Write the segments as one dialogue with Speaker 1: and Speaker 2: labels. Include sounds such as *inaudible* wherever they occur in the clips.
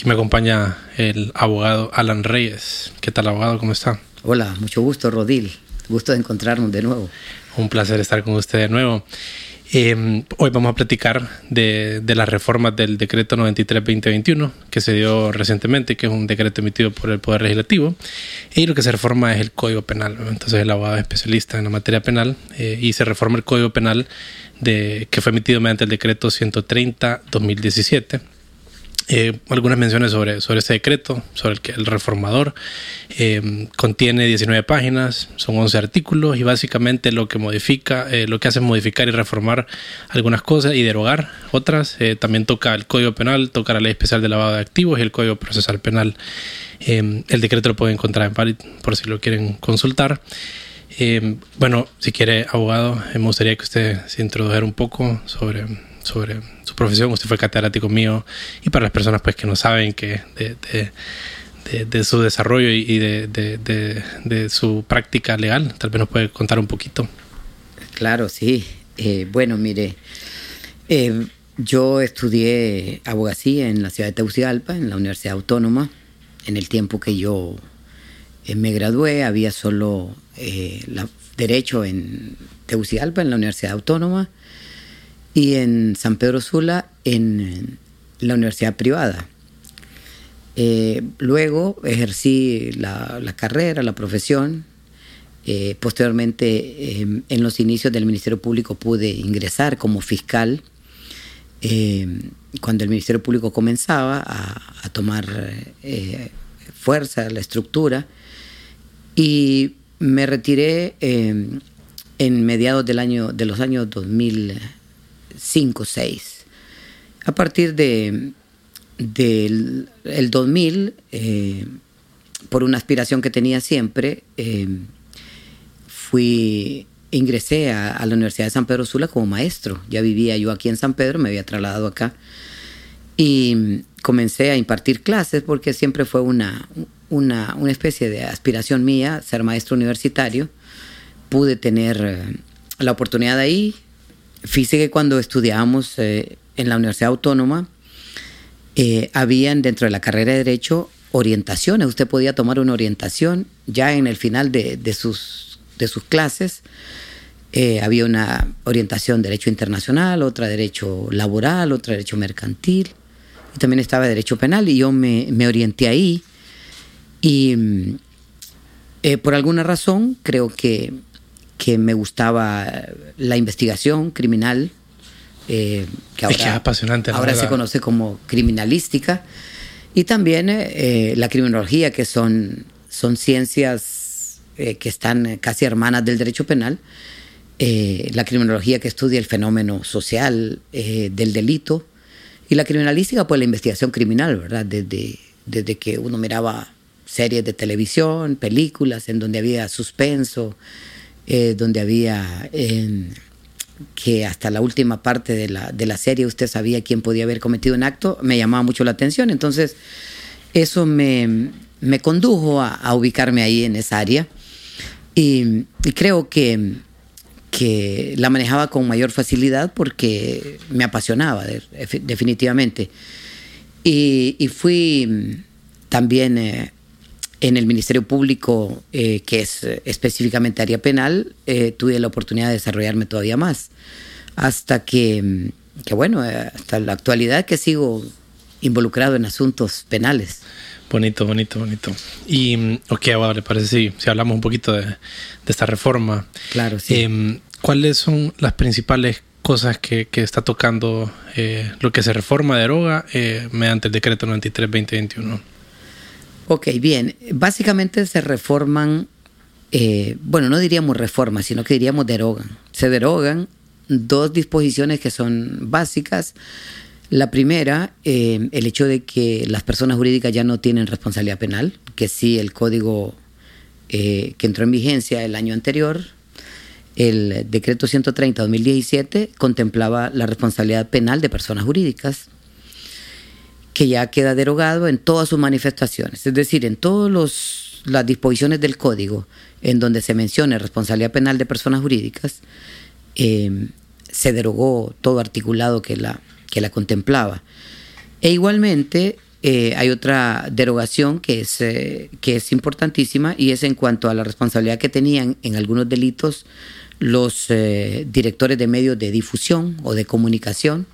Speaker 1: aquí me acompaña el abogado Alan Reyes. ¿Qué tal, abogado? ¿Cómo está?
Speaker 2: Hola, mucho gusto, Rodil. Gusto de encontrarnos de nuevo.
Speaker 1: Un placer estar con usted de nuevo. Eh, hoy vamos a platicar de, de, las reformas del decreto 93-2021 que se dio recientemente, que es un decreto emitido por el Poder Legislativo. Y lo que se reforma es el Código Penal. Entonces, el abogado es especialista en la materia penal eh, y se reforma el Código Penal de, que fue emitido mediante el decreto 130-2017 eh, algunas menciones sobre, sobre este decreto, sobre el que el reformador eh, contiene 19 páginas, son 11 artículos y básicamente lo que modifica, eh, lo que hace es modificar y reformar algunas cosas y derogar otras. Eh, también toca el Código Penal, toca la Ley Especial de Lavado de Activos y el Código Procesal Penal. El decreto lo pueden encontrar en Parit por si lo quieren consultar. Bueno, si quiere, abogado, me gustaría que usted se introdujera un poco sobre sobre su profesión. Usted fue catedrático mío y para las personas pues que no saben que de, de, de, su desarrollo y de, su práctica legal, tal vez nos puede contar un poquito.
Speaker 2: Claro, sí. Eh, bueno, mire, eh, yo estudié abogacía en la ciudad de Tegucigalpa, en la Universidad Autónoma. En el tiempo que yo eh, me gradué había solo la, derecho en Tegucigalpa, en la Universidad Autónoma y en San Pedro Sula en la universidad privada. Eh, luego ejercí la, carrera, la profesión. Eh, posteriormente, eh, en los inicios del Ministerio Público pude ingresar como fiscal. cuando el Ministerio Público comenzaba a tomar fuerza, la estructura, y me retiré en mediados del año, de los años 2000. 5, 6. A partir de, del el 2000, eh, por una aspiración que tenía siempre, eh, fui, ingresé a, a, la Universidad de San Pedro Sula como maestro. Ya vivía yo aquí en San Pedro, me había trasladado acá. Y comencé a impartir clases porque siempre fue una, una, una especie de aspiración mía ser maestro universitario. Pude tener eh, la oportunidad ahí, Fíjese que cuando estudiábamos eh, en la Universidad Autónoma, eh, habían dentro de la carrera de Derecho orientaciones. Usted podía tomar una orientación ya en el final de, de sus, de sus clases. Eh, había una orientación Derecho Internacional, otra Derecho Laboral, otra Derecho Mercantil. Y también estaba Derecho Penal y yo me, me orienté ahí. Y mm, eh, por alguna razón creo que que me gustaba la investigación criminal, eh, que ahora,
Speaker 1: es que es apasionante,
Speaker 2: ahora se conoce como criminalística, y también eh, la criminología, que son, son ciencias que están casi hermanas del derecho penal, la criminología que estudia el fenómeno social del delito, y la criminalística, pues la investigación criminal, ¿verdad? Desde, desde que uno miraba series de televisión, películas en donde había suspenso, eh, donde había que hasta la última parte de la, de la serie usted sabía quién podía haber cometido un acto, me llamaba mucho la atención. Entonces, eso me, me condujo a, ubicarme ahí en esa área. Y, creo que, que, la manejaba con mayor facilidad porque me apasionaba, de, definitivamente. Y, y, fui también eh, en el Ministerio Público, eh, que es eh, específicamente área penal, eh, tuve la oportunidad de desarrollarme todavía más. Hasta que, mm, que, bueno, hasta la actualidad que sigo involucrado en asuntos penales.
Speaker 1: Bonito, bonito, bonito. Y, mm, ok, ahora le parece si, si hablamos un poquito de, de, esta reforma.
Speaker 2: Claro, sí.
Speaker 1: Eh, ¿Cuáles son las principales cosas que, que está tocando eh, lo que se reforma, deroga mediante el decreto 93-2021?
Speaker 2: Ok, bien. Básicamente se reforman, eh, bueno, no diríamos reformas, sino que diríamos derogan. Se derogan dos disposiciones que son básicas. La primera, eh, el hecho de que las personas jurídicas ya no tienen responsabilidad penal, que sí el Código eh, que entró en vigencia el año anterior, el decreto 130-2017 contemplaba la responsabilidad penal de personas jurídicas, que ya queda derogado en todas sus manifestaciones, es decir, en todas las disposiciones del código en donde se menciona responsabilidad penal de personas jurídicas, eh, se derogó todo articulado que la, que la contemplaba. E igualmente eh, hay otra derogación que es, eh, que es importantísima y es en cuanto a la responsabilidad que tenían en algunos delitos los eh, directores de medios de difusión o de comunicación,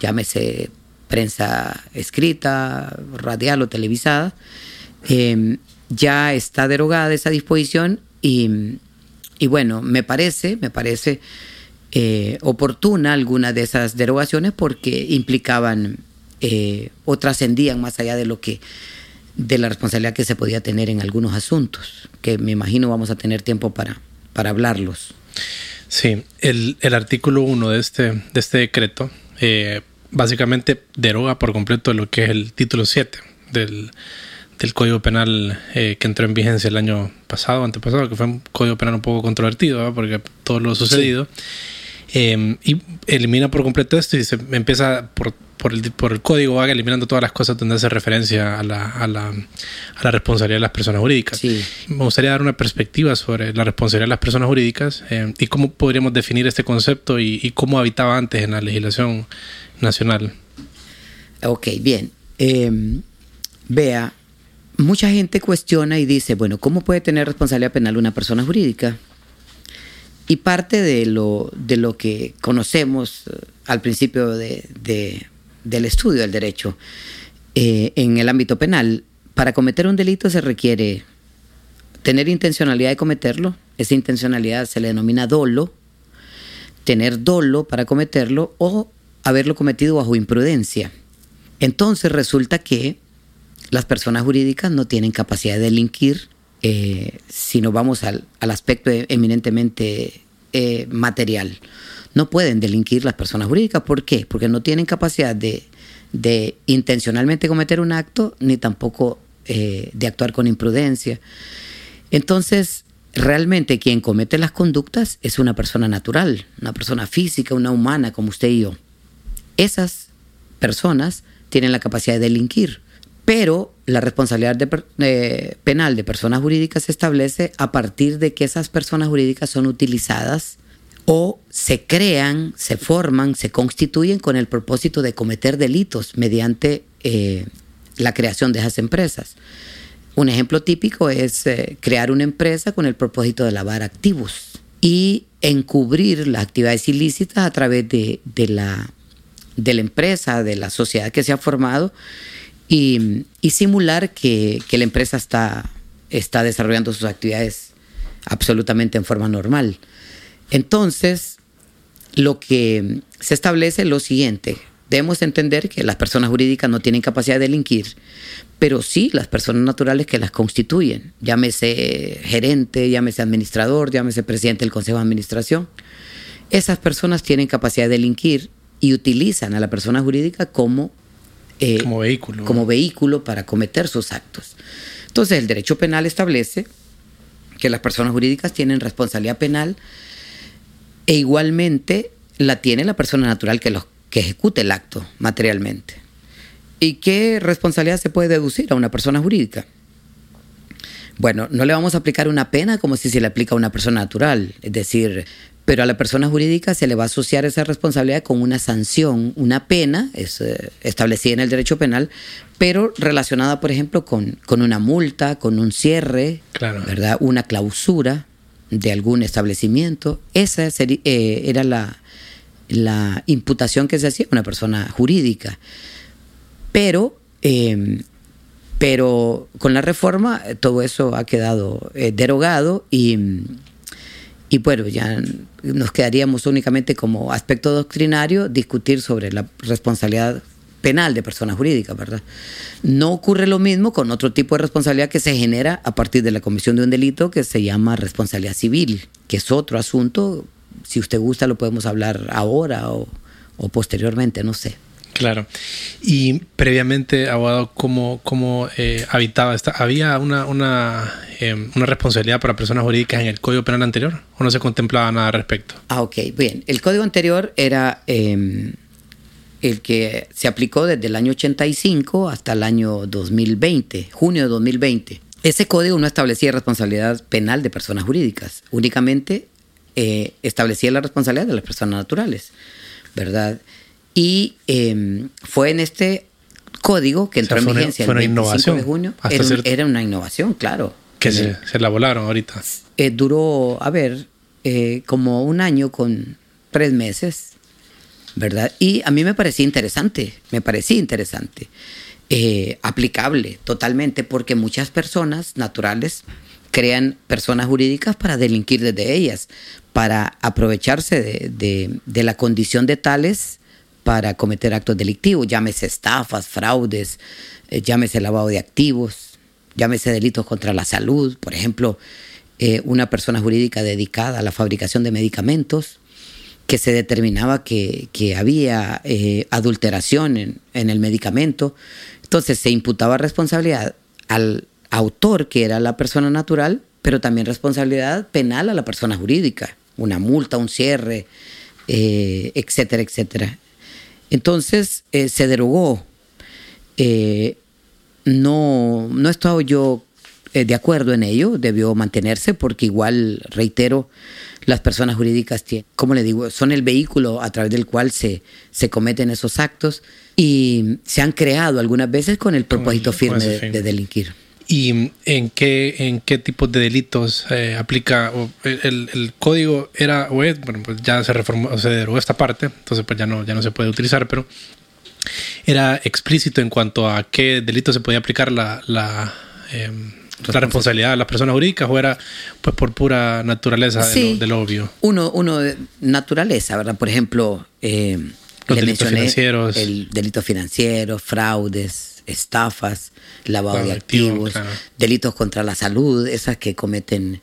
Speaker 2: llámese prensa escrita, radial o televisada, em, ya está derogada esa disposición y, y bueno, me parece, me parece oportuna alguna de esas derogaciones porque implicaban eh, o trascendían más allá de lo que de la responsabilidad que se podía tener en algunos asuntos, que me imagino vamos a tener tiempo para, para hablarlos.
Speaker 1: Sí, el, el artículo 1 de este, de este decreto eh, básicamente deroga por completo lo que es el título 7 del, del Código Penal eh, que entró en vigencia el año pasado, antepasado, que fue un Código Penal un poco controvertido, porque todo lo sucedido. Y elimina por completo esto y se empieza por por el, por el código vaga eliminando todas las cosas donde hace referencia a la, a la, a la responsabilidad de las personas jurídicas. Me gustaría dar una perspectiva sobre la responsabilidad de las personas jurídicas eh, y cómo podríamos definir este concepto y, cómo habitaba antes en la legislación nacional.
Speaker 2: Ok, bien. Em, vea, mucha gente cuestiona y dice, bueno, ¿cómo puede tener responsabilidad penal una persona jurídica? Y parte de lo, de lo que conocemos eh, al principio de, del estudio del derecho eh, en el ámbito penal, para cometer un delito se requiere tener intencionalidad de cometerlo, esa intencionalidad se le denomina dolo, tener dolo para cometerlo o haberlo cometido bajo imprudencia. Entonces resulta que las personas jurídicas no tienen capacidad de delinquir eh, si nos vamos al, aspecto eminentemente eh, material no pueden delinquir las personas jurídicas. ¿Por qué? Porque no tienen capacidad de, intencionalmente cometer un acto ni tampoco eh, de actuar con imprudencia. Entonces, realmente quien comete las conductas es una persona natural, una persona física, una humana como usted y yo. Esas personas tienen la capacidad de delinquir, pero la responsabilidad penal de personas jurídicas se establece a partir de que esas personas jurídicas son utilizadas o se crean, se forman, se constituyen con el propósito de cometer delitos mediante eh, la creación de esas empresas. Un ejemplo típico es eh, crear una empresa con el propósito de lavar activos y encubrir las actividades ilícitas a través de, la, de la empresa, de la sociedad que se ha formado y, simular que, que, la empresa está, está desarrollando sus actividades absolutamente en forma normal. Entonces, lo que se establece es lo siguiente. Debemos entender que las personas jurídicas no tienen capacidad de delinquir, pero sí las personas naturales que las constituyen, llámese gerente, llámese administrador, llámese presidente del Consejo de Administración. Esas personas tienen capacidad de delinquir y utilizan a la persona jurídica como,
Speaker 1: eh, como, vehículo.
Speaker 2: como vehículo para cometer sus actos. Entonces el derecho penal establece que las personas jurídicas tienen responsabilidad penal e igualmente la tiene la persona natural que, que ejecute el acto materialmente. ¿Y qué responsabilidad se puede deducir a una persona jurídica? Bueno, no le vamos a aplicar una pena como si se le aplica a una persona natural, es decir, pero a la persona jurídica se le va a asociar esa responsabilidad con una sanción, una pena es, eh, establecida en el derecho penal, pero relacionada, por ejemplo, con, con una multa, con un cierre, ¿verdad? una clausura, de algún establecimiento. Esa eh, era la, la, imputación que se hacía a una persona jurídica. Pero, em, pero con la reforma eh, todo eso ha quedado derogado y, y bueno, ya nos quedaríamos únicamente como aspecto doctrinario discutir sobre la responsabilidad penal de persona jurídica, ¿verdad? No ocurre lo mismo con otro tipo de responsabilidad que se genera a partir de la comisión de un delito que se llama responsabilidad civil, que es otro asunto. Si usted gusta, lo podemos hablar ahora o, posteriormente, no sé.
Speaker 1: Claro. Y previamente, abogado, ¿cómo, eh, habitaba esta? ¿Había una, una, em, una, responsabilidad para personas jurídicas en el Código Penal anterior o no se contemplaba nada al respecto?
Speaker 2: Ah, ok. Bien, el Código anterior era em, el que se aplicó desde el año 85 hasta el año 2020, junio de 2020. Ese código no establecía responsabilidad penal de personas jurídicas, únicamente eh, establecía la responsabilidad de las personas naturales, ¿verdad? Y em, fue en este código que entró en vigencia el 25 de junio. Era, una innovación, claro.
Speaker 1: Que se, la volaron ahorita.
Speaker 2: Eh, duró, a ver, eh, como un año con tres meses, ¿verdad? Y a mí me parecía interesante, me parecía interesante, eh, aplicable totalmente, porque muchas personas naturales crean personas jurídicas para delinquir desde ellas, para aprovecharse de, de la condición de tales para cometer actos delictivos, llámese estafas, fraudes, eh, llámese lavado de activos, llámese delitos contra la salud, por ejemplo, eh, una persona jurídica dedicada a la fabricación de medicamentos, que se determinaba que, había eh, adulteración en, en, el medicamento, entonces se imputaba responsabilidad al autor, que era la persona natural, pero también responsabilidad penal a la persona jurídica, una multa, un cierre, etcétera, etcétera. Entonces eh, se derogó. Eh, no, no he estado yo eh, de acuerdo en ello, debió mantenerse porque igual, reitero, las personas jurídicas, tienen, como le digo, son el vehículo a través del cual se, se cometen esos actos y se han creado algunas veces con el propósito firme de, delinquir.
Speaker 1: ¿Y en qué, en qué tipo de delitos aplica el, código era o bueno, pues ya se reformó, se derogó esta parte, entonces pues ya no, ya no se puede utilizar, pero era explícito en cuanto a qué delito se podía aplicar la, la, em, la responsabilidad de las personas jurídicas o era pues por pura naturaleza de, lo, obvio.
Speaker 2: Uno, uno de naturaleza, ¿verdad? Por ejemplo, eh,
Speaker 1: Los delitos financieros.
Speaker 2: el delito financiero, fraudes, estafas, lavado de activos, delitos contra la salud, esas que cometen.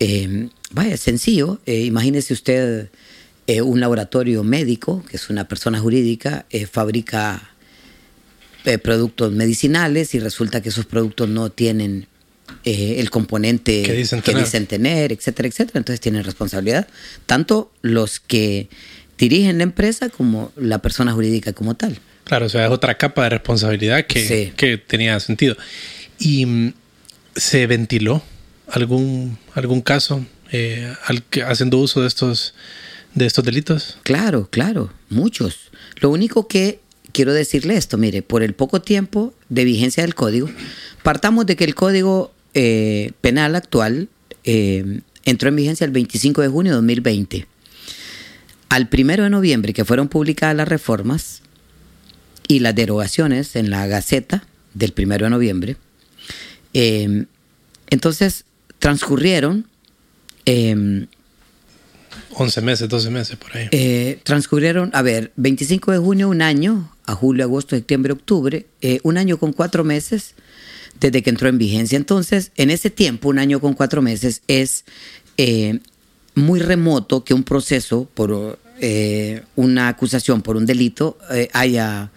Speaker 2: Eh, vaya, sencillo. Eh, imagínese usted eh, un laboratorio médico, que es una persona jurídica, fabrica productos medicinales y resulta que esos productos no tienen el componente que dicen, que dicen tener, etcétera, etcétera. Entonces tienen responsabilidad. Tanto los que dirigen la empresa como la persona jurídica como tal.
Speaker 1: Claro, o sea, es otra capa de responsabilidad que, que tenía sentido. ¿Y mm, se ventiló algún, algún caso eh, al que, haciendo uso de estos, de estos delitos?
Speaker 2: Claro, claro, muchos. Lo único que quiero decirle esto, mire, por el poco tiempo de vigencia del código, partamos de que el código eh, penal actual eh, entró en vigencia el 25 de junio de 2020. Al primero de noviembre que fueron publicadas las reformas, y las derogaciones en la Gaceta del primero de noviembre. Eh, entonces transcurrieron...
Speaker 1: 11 eh, meses, 12 meses por ahí.
Speaker 2: Eh, transcurrieron, a ver, 25 de junio, un año, a julio, agosto, septiembre, octubre, un año con cuatro meses desde que entró en vigencia. Entonces, en ese tiempo, un año con cuatro meses, es muy remoto que un proceso por una acusación por un delito haya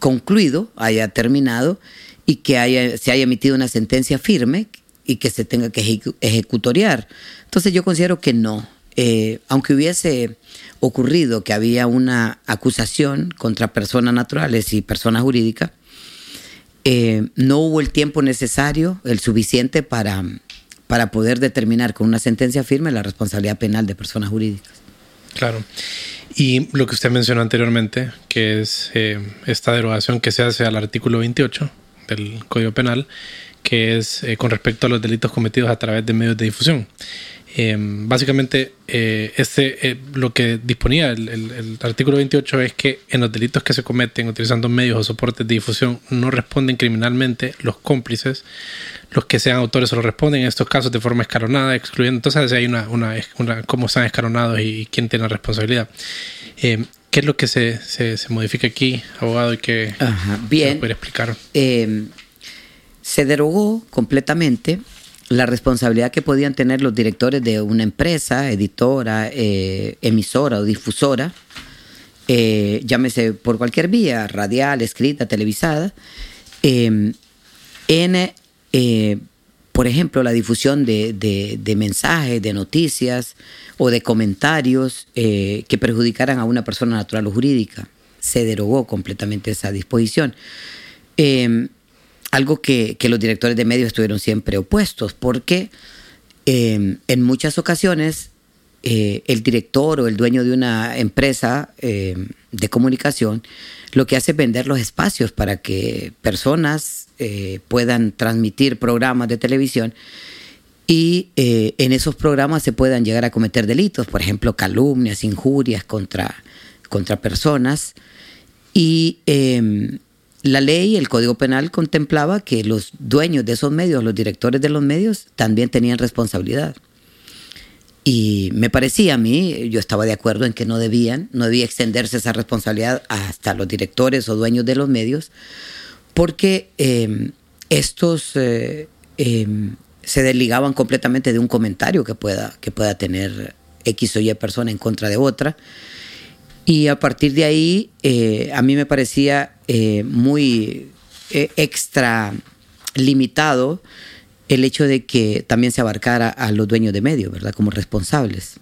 Speaker 2: concluido, haya terminado y que haya, se haya emitido una sentencia firme y que se tenga que ejecutoriar. Entonces yo considero que no. Eh, aunque hubiese ocurrido que había una acusación contra personas naturales y personas jurídicas, eh, no hubo el tiempo necesario, el suficiente para, para poder determinar con una sentencia firme la responsabilidad penal de personas jurídicas.
Speaker 1: Claro. Y lo que usted mencionó anteriormente, que es eh, esta derogación que se hace al artículo 28 del Código Penal, que es eh, con respecto a los delitos cometidos a través de medios de difusión. Em, básicamente, eh, este, eh, lo que disponía el, artículo 28 es que en los delitos que se cometen utilizando medios o soportes de difusión no responden criminalmente los cómplices, los que sean autores solo responden en estos casos de forma escalonada, excluyendo. Entonces, hay una, una, una cómo están escalonados y quién tiene la responsabilidad. Em, ¿Qué es lo que se, se, modifica aquí, abogado, y que
Speaker 2: Bien.
Speaker 1: puede explicar?
Speaker 2: Em, se derogó completamente la responsabilidad que podían tener los directores de una empresa, editora, eh, emisora o difusora, eh, llámese por cualquier vía, radial, escrita, televisada, em, en, eh, por ejemplo, la difusión de, mensajes, de noticias o de comentarios eh, que perjudicaran a una persona natural o jurídica. Se derogó completamente esa disposición. Em, algo que, los directores de medios estuvieron siempre opuestos, porque em, en muchas ocasiones eh, el director o el dueño de una empresa eh, de comunicación lo que hace es vender los espacios para que personas eh, puedan transmitir programas de televisión y en esos programas se puedan llegar a cometer delitos, por ejemplo, calumnias, injurias contra, contra personas. Y em, la ley, el Código Penal contemplaba que los dueños de esos medios, los directores de los medios, también tenían responsabilidad. Y me parecía a mí, yo estaba de acuerdo en que no debían, no debía extenderse esa responsabilidad hasta los directores o dueños de los medios, porque em, estos eh, em, se desligaban completamente de un comentario que pueda, que pueda tener X o Y persona en contra de otra. Y a partir de ahí, eh, a mí me parecía eh, muy extra limitado el hecho de que también se abarcara a los dueños de medios, ¿verdad? Como responsables.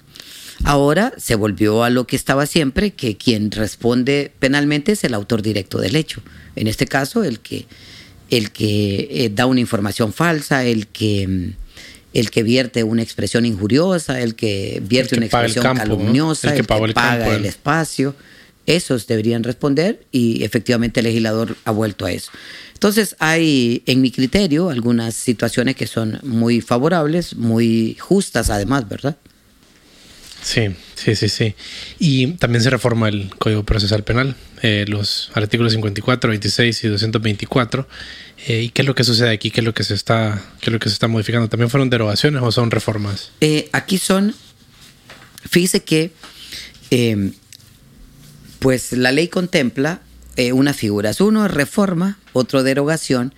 Speaker 2: Ahora se volvió a lo que estaba siempre, que quien responde penalmente es el autor directo del hecho. En este caso, el que, el que eh, da una información falsa, el que, mm, el que vierte una expresión injuriosa, el que vierte una expresión calumniosa, el que, paga, el espacio. Esos deberían responder y efectivamente el legislador ha vuelto a eso. Entonces hay, en mi criterio, algunas situaciones que son muy favorables, muy justas además, ¿verdad?
Speaker 1: Sí, sí, sí, sí. Y también se reforma el Código Procesal Penal, eh, los artículos 54, 26 y 224. Eh, ¿Y qué es lo que sucede aquí? ¿Qué es lo que se está, qué es lo que se está modificando? ¿También fueron derogaciones o son reformas?
Speaker 2: Eh, aquí son, fíjese que, pues la ley contempla eh, unas figuras. Uno es reforma, otro derogación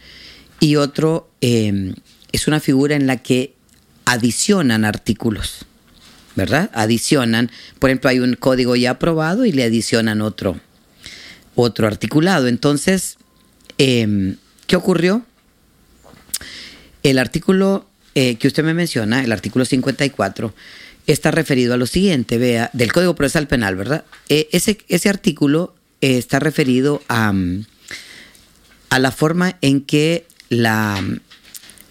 Speaker 2: y otro em, es una figura en la que adicionan artículos, ¿verdad? Adicionan, por ejemplo, hay un código ya aprobado y le adicionan otro, otro articulado. Entonces, em, ¿qué ocurrió? El artículo eh, que usted me menciona, el artículo 54, está referido a lo siguiente, vea, del Código Procesal Penal, ¿verdad? Eh, ese, ese artículo está referido a, a la forma en que la,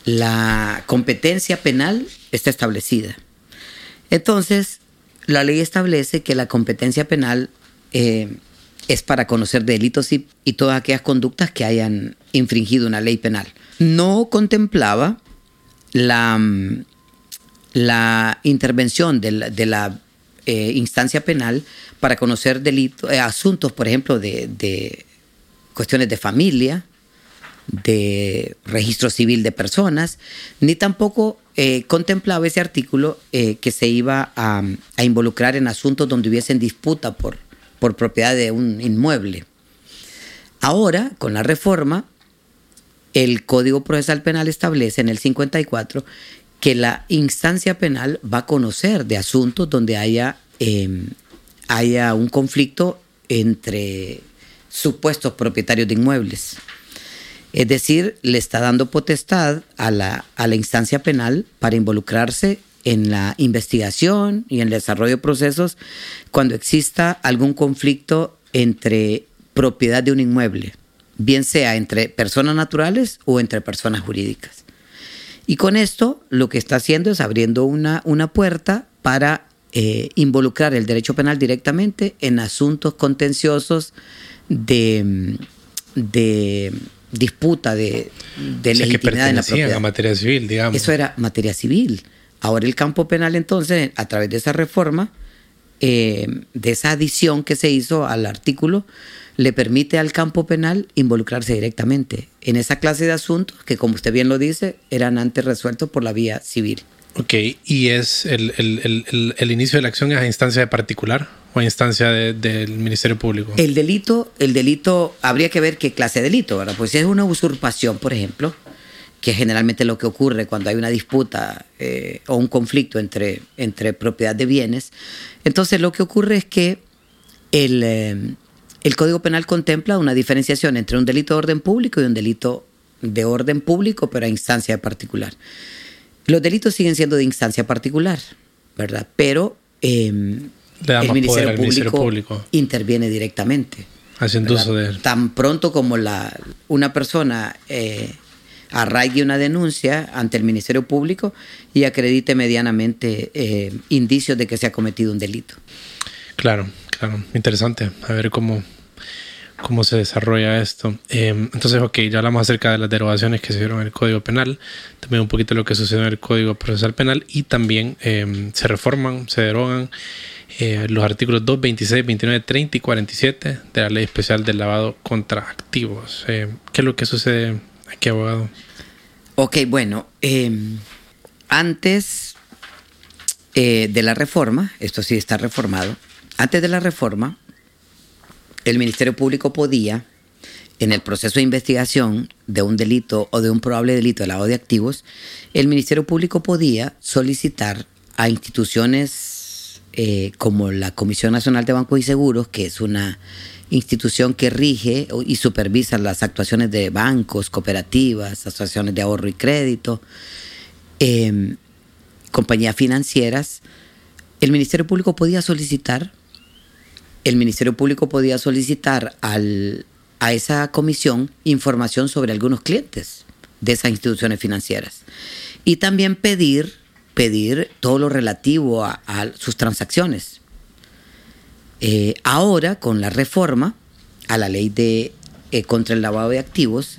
Speaker 2: la competencia penal está establecida. Entonces, la ley establece que la competencia penal eh, es para conocer delitos y, todas aquellas conductas que hayan infringido una ley penal. No contemplaba la, la intervención de la, eh, instancia penal para conocer delitos, eh, asuntos, por ejemplo, de, cuestiones de familia, de registro civil de personas, ni tampoco eh, contemplaba ese artículo eh, que se iba a, involucrar en asuntos donde hubiesen disputa por, por propiedad de un inmueble. Ahora, con la reforma, el Código Procesal Penal establece en el 54 que la instancia penal va a conocer de asuntos donde haya em, haya un conflicto entre supuestos propietarios de inmuebles. Es decir, le está dando potestad a la, a la instancia penal para involucrarse en la investigación y en el desarrollo de procesos cuando exista algún conflicto entre propiedad de un inmueble, bien sea entre personas naturales o entre personas jurídicas. Y con esto lo que está haciendo es abriendo una, una puerta para eh, involucrar el derecho penal directamente en asuntos contenciosos de, de disputa de, de legitimidad en la propiedad.
Speaker 1: a materia civil, digamos.
Speaker 2: Eso era materia civil. Ahora el campo penal entonces, a través de esa reforma, eh, de esa adición que se hizo al artículo, le permite al campo penal involucrarse directamente en esa clase de asuntos que, como usted bien lo dice, eran antes resueltos por la vía civil.
Speaker 1: Ok, ¿y es el, el, el, inicio de la acción a instancia de particular o instancia del Ministerio Público?
Speaker 2: El delito, el delito, habría que ver qué clase de delito, ¿verdad? Pues si es una usurpación, por ejemplo, que generalmente lo que ocurre cuando hay una disputa eh, o un conflicto entre, entre propiedad de bienes, entonces lo que ocurre es que El, eh, el Código Penal contempla una diferenciación entre un delito de orden público y un delito de orden público, pero a instancia particular. Los delitos siguen siendo de instancia particular, ¿verdad? Pero eh, el ministerio, público interviene directamente.
Speaker 1: Haciendo uso de él.
Speaker 2: Tan pronto como la, una persona eh, arraigue una denuncia ante el Ministerio Público y acredite medianamente eh, indicios de que se ha cometido un delito.
Speaker 1: Claro, claro. Interesante. A ver cómo, cómo se desarrolla esto. Em, entonces, ok, ya hablamos acerca de las derogaciones que se dieron en el Código Penal, también un poquito de lo que sucedió en el Código Procesal Penal y también em, se reforman, se derogan eh, los artículos 2, 26, 29, 30 y 47 de la Ley Especial del Lavado contra Activos. Eh, ¿Qué es lo que sucede aquí, abogado?
Speaker 2: Ok, bueno, em, antes eh, de la reforma, esto sí está reformado, antes de la reforma, el Ministerio Público podía, en el proceso de investigación de un delito o de un probable delito de lavado de activos, el Ministerio Público podía solicitar a instituciones eh, como la Comisión Nacional de Bancos y Seguros, que es una institución que rige y supervisa las actuaciones de bancos, cooperativas, asociaciones de ahorro y crédito, em, compañías financieras, el Ministerio Público podía solicitar, el Ministerio Público podía solicitar al, a esa comisión información sobre algunos clientes de esas instituciones financieras y también pedir pedir todo lo relativo a, sus transacciones. Eh, ahora, con la reforma a la ley de, eh, contra el lavado de activos,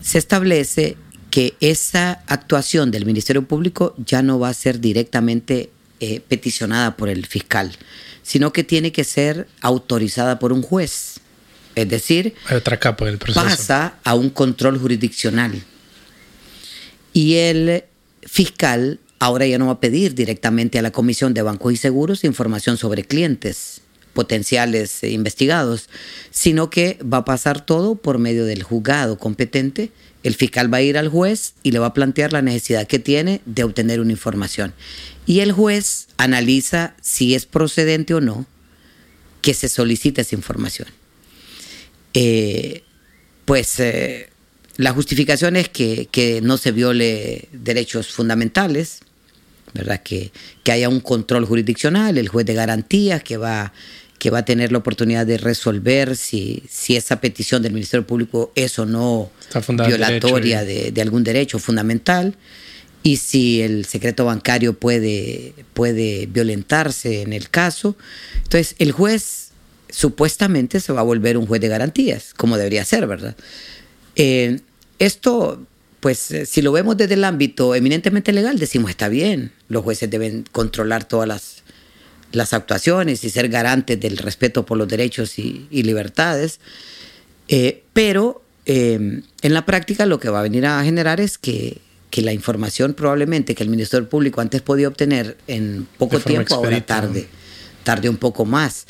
Speaker 2: se establece que esa actuación del Ministerio Público ya no va a ser directamente eh, peticionada por el fiscal, sino que tiene que ser autorizada por un juez. Es decir, pasa a un control jurisdiccional. Y el fiscal Ahora ya no va a pedir directamente a la Comisión de Bancos y Seguros información sobre clientes potenciales e investigados, sino que va a pasar todo por medio del juzgado competente. El fiscal va a ir al juez y le va a plantear la necesidad que tiene de obtener una información. Y el juez analiza si es procedente o no que se solicite esa información. Eh, pues eh, la justificación es que, que no se viole derechos fundamentales, ¿verdad? Que, que haya un control jurisdiccional, el juez de garantías que va, que va a tener la oportunidad de resolver si, si esa petición del Ministerio Público es o no violatoria de, de, algún derecho fundamental y si el secreto bancario puede, puede violentarse en el caso. Entonces, el juez supuestamente se va a volver un juez de garantías, como debería ser, ¿verdad? Eh, esto pues eh, si lo vemos desde el ámbito eminentemente legal, decimos está bien, los jueces deben controlar todas las, las actuaciones y ser garantes del respeto por los derechos y, libertades, eh, pero em, en la práctica lo que va a venir a generar es que, que, la información probablemente que el Ministerio Público antes podía obtener en poco tiempo, ahora tarde, tarde un poco más,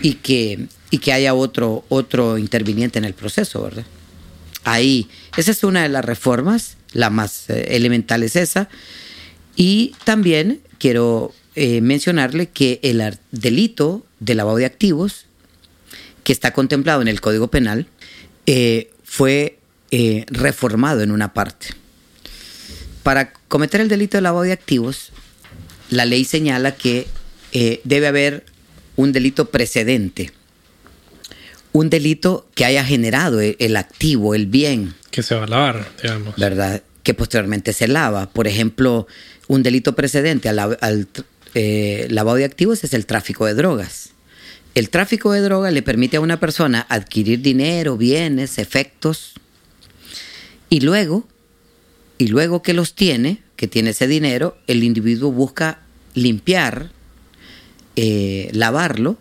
Speaker 2: y que, y que haya otro, otro interviniente en el proceso, ¿verdad? Ahí. Esa es una de las reformas, la más eh, elemental es esa. Y también quiero eh, mencionarle que el delito de lavado de activos, que está contemplado en el Código Penal, eh, fue reformado en una parte. Para cometer el delito de lavado de activos, la ley señala que debe haber un delito precedente un delito que haya generado el, activo, el bien.
Speaker 1: Que se va a lavar, digamos.
Speaker 2: ¿Verdad? Que posteriormente se lava. Por ejemplo, un delito precedente al, eh, lavado de activos es el tráfico de drogas. El tráfico de drogas le permite a una persona adquirir dinero, bienes, efectos, y luego, y luego que los tiene, que tiene ese dinero, el individuo busca limpiar, eh, lavarlo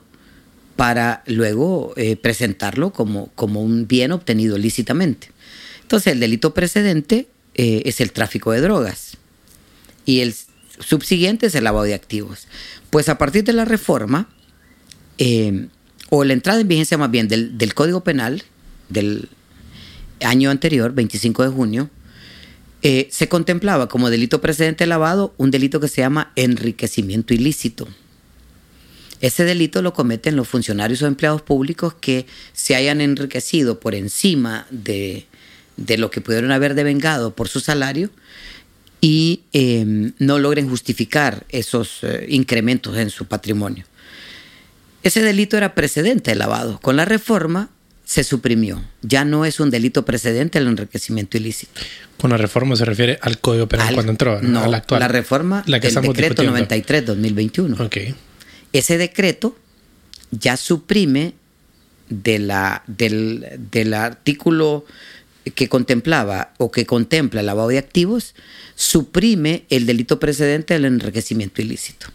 Speaker 2: para luego eh, presentarlo como, como un bien obtenido lícitamente. Entonces el delito precedente eh, es el tráfico de drogas y el subsiguiente es el lavado de activos. Pues a partir de la reforma, eh, o la entrada en vigencia más bien del, del, Código Penal del año anterior, 25 de junio, se contemplaba como delito precedente lavado un delito que se llama enriquecimiento ilícito. Ese delito lo cometen los funcionarios o empleados públicos que se hayan enriquecido por encima de, de lo que pudieron haber devengado por su salario y eh, no logren justificar esos eh, incrementos en su patrimonio. Ese delito era precedente de lavado. Con la reforma se suprimió. Ya no es un delito precedente el enriquecimiento ilícito.
Speaker 1: Con la reforma se refiere al Código Penal cuando entró,
Speaker 2: ¿no? no la, actual. la reforma la que del decreto 93-2021.
Speaker 1: Okay.
Speaker 2: Ese decreto ya suprime del, artículo que contemplaba o que contempla el lavado de activos, suprime el delito precedente del enriquecimiento ilícito.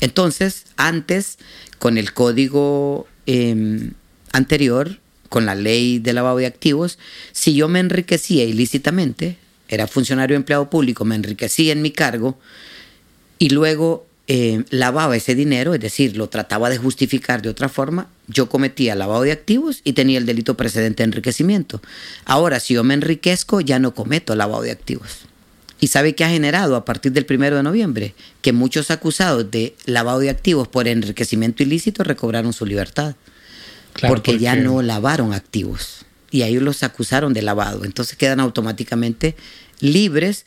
Speaker 2: Entonces, antes, con el código em, anterior, con la ley de lavado de activos, si yo me enriquecía ilícitamente, era funcionario empleado público, me enriquecía en mi cargo y luego em, lavaba ese dinero, es decir, lo trataba de justificar de otra forma, yo cometía lavado de activos y tenía el delito precedente de enriquecimiento. Ahora, si yo me enriquezco, ya no cometo lavado de activos. ¿Y sabe qué ha generado a partir del primero de noviembre? Que muchos acusados de lavado de activos por enriquecimiento ilícito recobraron su libertad. porque, ya no lavaron activos. Y a ellos los acusaron de lavado. Entonces quedan automáticamente libres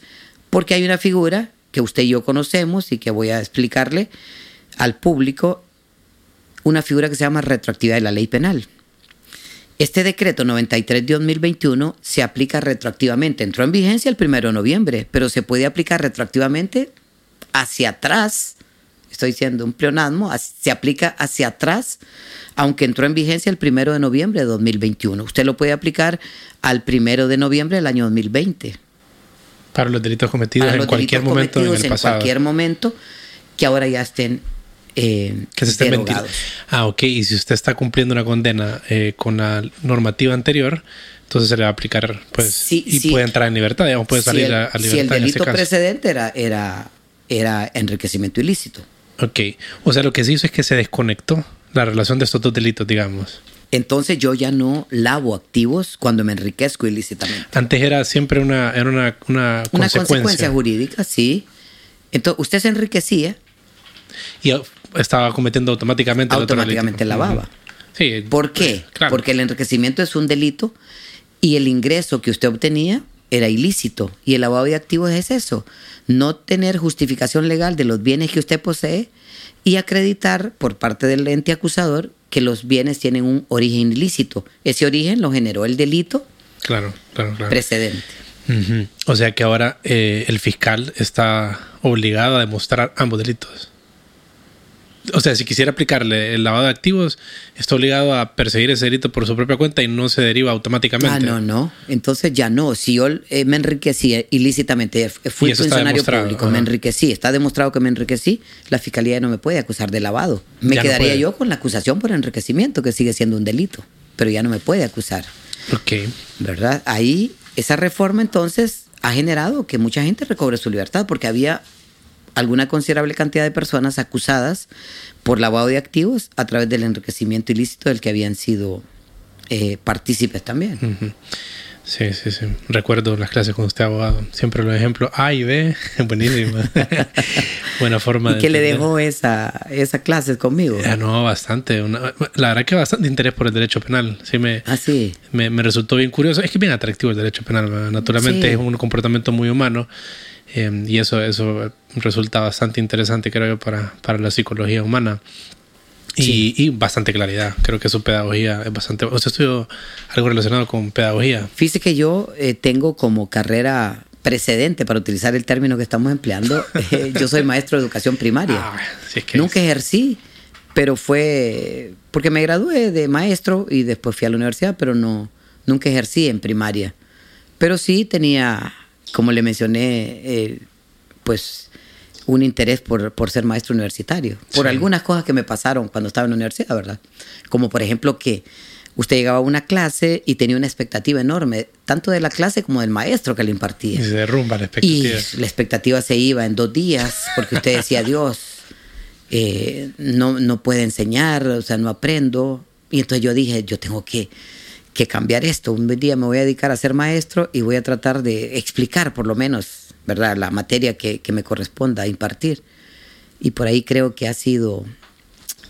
Speaker 2: porque hay una figura que usted y yo conocemos y que voy a explicarle al público, una figura que se llama retroactividad de la ley penal. Este decreto 93 de 2021 se aplica retroactivamente. Entró en vigencia el 1 de noviembre, pero se puede aplicar retroactivamente hacia atrás. Estoy diciendo un pleonasmo, se aplica hacia atrás, aunque entró en vigencia el 1 de noviembre de 2021. Usted lo puede aplicar al 1 de noviembre del año 2020.
Speaker 1: Para los delitos cometidos en cualquier momento en el pasado.
Speaker 2: En cualquier momento que ahora ya estén eh,
Speaker 1: que se estén Ah, ok. Y si usted está cumpliendo una condena eh, con la normativa anterior, entonces se le va a aplicar, pues, y puede entrar en libertad, digamos, puede salir a, libertad.
Speaker 2: Si el delito precedente era, era, era enriquecimiento ilícito.
Speaker 1: Ok. O sea, lo que se hizo es que se desconectó la relación de estos dos delitos, digamos.
Speaker 2: Entonces yo ya no lavo activos cuando me enriquezco ilícitamente.
Speaker 1: Antes era siempre una, era una, una,
Speaker 2: una consecuencia. jurídica, sí. Entonces usted se enriquecía.
Speaker 1: Y estaba cometiendo automáticamente
Speaker 2: automáticamente la baba.
Speaker 1: Sí,
Speaker 2: ¿Por qué? Porque el enriquecimiento es un delito y el ingreso que usted obtenía era ilícito y el lavado de activos es eso, no tener justificación legal de los bienes que usted posee y acreditar por parte del ente acusador que los bienes tienen un origen ilícito. Ese origen lo generó el delito
Speaker 1: claro, claro,
Speaker 2: precedente.
Speaker 1: O sea que ahora eh, el fiscal está obligado a demostrar ambos delitos o sea, si quisiera aplicarle el lavado de activos, está obligado a perseguir ese delito por su propia cuenta y no se deriva automáticamente.
Speaker 2: Ah, no, no. Entonces ya no. Si yo eh, me enriquecí ilícitamente, fui funcionario público, me enriquecí, está demostrado que me enriquecí, la fiscalía no me puede acusar de lavado. Me quedaría yo con la acusación por enriquecimiento, que sigue siendo un delito, pero ya no me puede acusar.
Speaker 1: Ok.
Speaker 2: ¿Verdad? Ahí, esa reforma entonces ha generado que mucha gente recobre su libertad, porque había alguna considerable cantidad de personas acusadas por lavado de activos a través del enriquecimiento ilícito del que habían sido eh, partícipes también.
Speaker 1: Sí, sí, sí. Recuerdo las clases con usted, abogado. Siempre los ejemplos A y B. Buenísimo. *laughs* Buena forma
Speaker 2: ¿Y qué le dejó esa, esa clase conmigo?
Speaker 1: Ya, no, bastante. la verdad que bastante interés por el derecho penal. Sí, me,
Speaker 2: ah, sí.
Speaker 1: me, resultó bien curioso. Es que es bien atractivo el derecho penal. Naturalmente es un comportamiento muy humano. Em, y eso, eso resulta bastante interesante, creo yo, para, para la psicología humana. Y, y, bastante claridad. Creo que su pedagogía es bastante. ¿Usted estudió algo relacionado con pedagogía?
Speaker 2: Fíjese que yo eh, tengo como carrera precedente, para utilizar el término que estamos empleando, *laughs* eh, yo soy maestro de educación primaria.
Speaker 1: Ah,
Speaker 2: Nunca ejercí, pero fue porque me gradué de maestro y después fui a la universidad, pero no, nunca ejercí en primaria. Pero sí tenía como le mencioné, eh, pues un interés por, por, ser maestro universitario, por algunas cosas que me pasaron cuando estaba en la universidad, ¿verdad? Como por ejemplo que usted llegaba a una clase y tenía una expectativa enorme, tanto de la clase como del maestro que le impartía.
Speaker 1: Y se derrumba la expectativa.
Speaker 2: Y la expectativa se iba en dos días, porque usted decía, *laughs* Dios, eh, no, no puede enseñar, o sea, no aprendo. Y entonces yo dije, yo tengo que que cambiar esto. Un día me voy a dedicar a ser maestro y voy a tratar de explicar por lo menos, ¿verdad?, la materia que, me corresponda impartir. Y por ahí creo que ha sido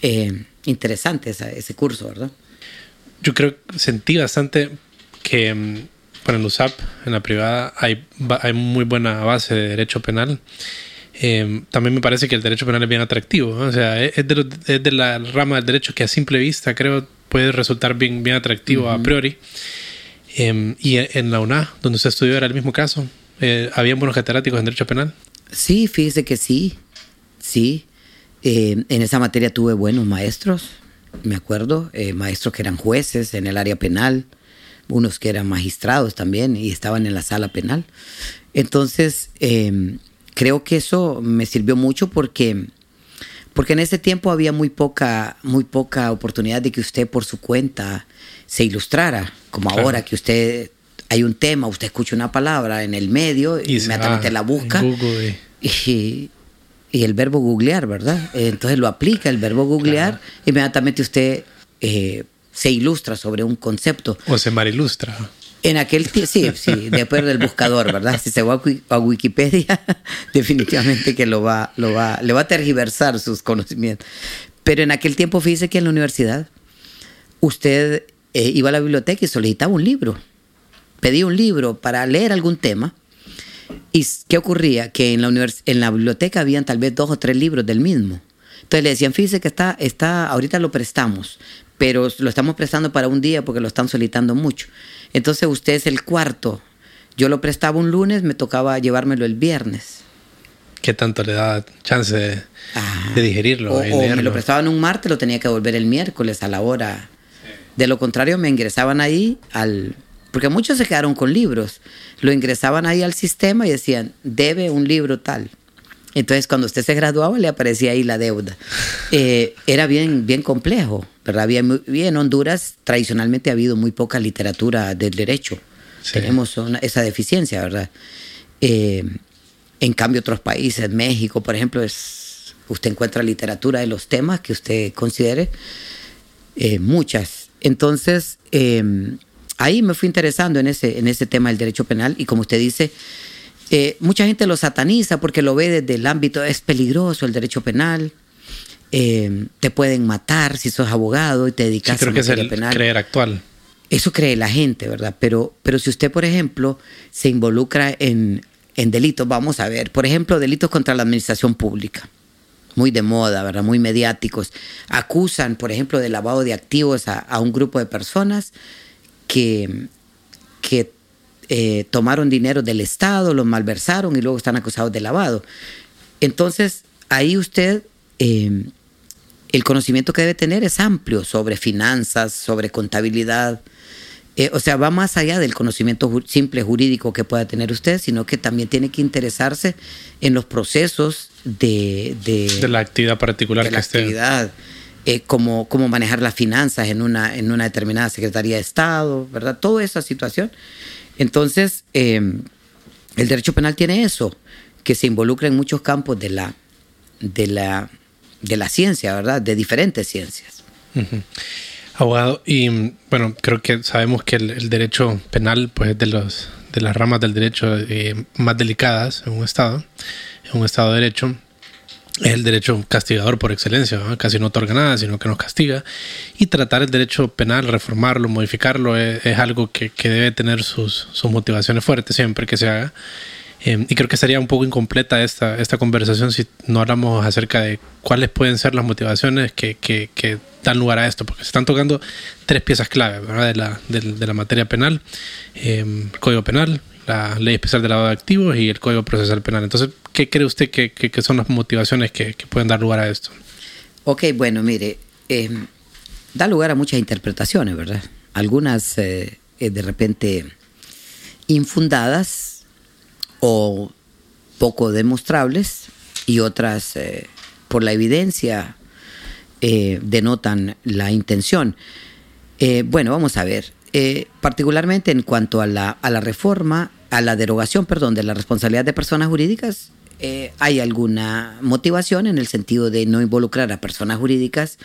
Speaker 2: eh, interesante ese curso, ¿verdad?
Speaker 1: Yo creo, sentí bastante que mm, para el USAP, en la privada, hay, hay muy buena base de derecho penal. Eh, también me parece que el derecho penal es bien atractivo. O sea, es de, es de, la rama del derecho que a simple vista creo puede resultar bien, bien atractivo a priori. Eh, y en la UNA, donde usted estudió, era el mismo caso. Eh, ¿Habían buenos catedráticos en derecho penal?
Speaker 2: Sí, fíjese que sí. Sí. en esa materia tuve buenos maestros, me acuerdo, maestros que eran jueces en el área penal unos que eran magistrados también y estaban en la sala penal. Entonces, em, creo que eso me sirvió mucho porque, porque en ese tiempo había muy poca, muy poca oportunidad de que usted por su cuenta se ilustrara, como ahora que usted hay un tema, usted escucha una palabra en el medio, y inmediatamente la busca. Y, y, el verbo googlear, ¿verdad? Entonces lo aplica el verbo googlear, inmediatamente usted eh, se ilustra sobre un concepto.
Speaker 1: O se marilustra.
Speaker 2: En aquel tiempo, sí, sí, después del buscador, ¿verdad? Si se va a Wikipedia, *laughs* definitivamente que lo va, lo va, le va a tergiversar sus conocimientos. Pero en aquel tiempo, fíjese que en la universidad, usted eh, iba a la biblioteca y solicitaba un libro. Pedía un libro para leer algún tema. ¿Y qué ocurría? Que en la, en la biblioteca habían tal vez dos o tres libros del mismo. Entonces le decían, fíjese que está, está, ahorita lo prestamos, pero lo estamos prestando para un día porque lo están solicitando mucho. Entonces usted es el cuarto. Yo lo prestaba un lunes, me tocaba llevármelo el viernes.
Speaker 1: ¿Qué tanto le da chance de, digerirlo?
Speaker 2: O, me lo prestaban un martes, lo tenía que volver el miércoles a la hora. De lo contrario, me ingresaban ahí al... Porque muchos se quedaron con libros. Lo ingresaban ahí al sistema y decían, debe un libro tal. Entonces, cuando usted se graduaba, le aparecía ahí la deuda. *laughs* Eh, era bien, bien complejo, ¿verdad? Bien, en Honduras tradicionalmente ha habido muy poca literatura del derecho. Tenemos esa deficiencia, ¿verdad? Eh, en cambio, otros países, México, por ejemplo, es, usted encuentra literatura de los temas que usted considere, eh, muchas. Entonces, ahí me fui interesando en ese, en ese tema del derecho penal y como usted dice, eh, mucha gente lo sataniza porque lo ve desde el ámbito, es peligroso el derecho penal, eh, te pueden matar si sos abogado y te dedicas
Speaker 1: sí, creo que es el creer actual.
Speaker 2: Eso cree la gente, ¿verdad? Pero, pero si usted, por ejemplo, se involucra en, en delitos, vamos a ver, por ejemplo, delitos contra la administración pública, muy de moda, ¿verdad? Muy mediáticos. Acusan, por ejemplo, de lavado de activos a, a un grupo de personas que, que eh, tomaron dinero del Estado, lo malversaron y luego están acusados de lavado. Entonces, ahí usted, eh, el conocimiento que debe tener es amplio sobre finanzas, sobre contabilidad. Eh, o sea, va más allá del conocimiento simple jurídico que pueda tener usted, sino que también tiene que interesarse en los procesos de...
Speaker 1: De, la actividad particular
Speaker 2: de la actividad. cómo, cómo, manejar las finanzas en una, en una determinada Secretaría de Estado, ¿verdad? Toda esa situación entonces, em, el derecho penal tiene eso, que se involucra en muchos campos de la, de la, de la ciencia, ¿verdad? De diferentes ciencias.
Speaker 1: Abogado, y bueno, creo que sabemos que el, derecho penal pues, es de, los, de las ramas del derecho eh, más delicadas en un Estado, en un Estado de Derecho es el derecho castigador por excelencia, casi no otorga nada, sino que nos castiga. Y tratar el derecho penal, reformarlo, modificarlo, es, algo que, debe tener sus, motivaciones fuertes siempre que se haga. Eh, y creo que sería un poco incompleta esta, esta conversación si no hablamos acerca de cuáles pueden ser las motivaciones que, que, dan lugar a esto, porque se están tocando tres piezas clave De, la, de, la materia penal, eh, el Código Penal, la Ley Especial de Lavado de Activos y el Código Procesal Penal. Entonces, ¿qué cree usted que, son las motivaciones que, pueden dar lugar a esto?
Speaker 2: Ok, bueno, mire, eh, da lugar a muchas interpretaciones, ¿verdad? Algunas eh, eh, de repente infundadas o poco demostrables y otras por la evidencia denotan la intención. bueno, vamos a ver. Eh, particularmente en cuanto a la, a la, reforma, a la derogación, perdón, de la responsabilidad de personas jurídicas, eh, hay alguna motivación en el sentido de no involucrar a personas jurídicas,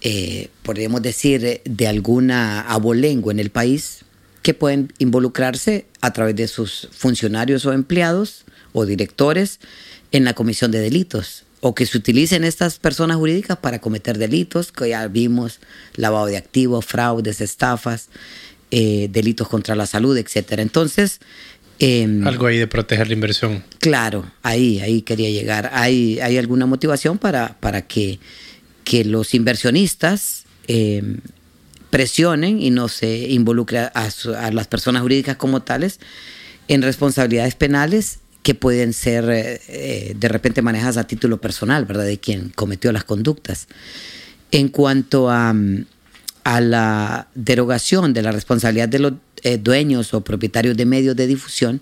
Speaker 2: eh, podríamos decir, de alguna abolengo en el país, que pueden involucrarse a través de sus funcionarios o empleados o directores en la comisión de delitos o que se utilicen estas personas jurídicas para cometer delitos, que ya vimos, lavado de activos, fraudes, estafas, eh, delitos contra la salud, etcétera. Entonces,
Speaker 1: em, algo ahí de proteger la inversión.
Speaker 2: Claro, ahí, ahí quería llegar. Hay, hay alguna motivación para, para que, que los inversionistas em, presionen y no se involucre a, las personas jurídicas como tales en responsabilidades penales que pueden ser eh, eh, de repente manejadas a título personal, ¿verdad? De quien cometió las conductas. En cuanto a, a la derogación de la responsabilidad de los eh, dueños o propietarios de medios de difusión,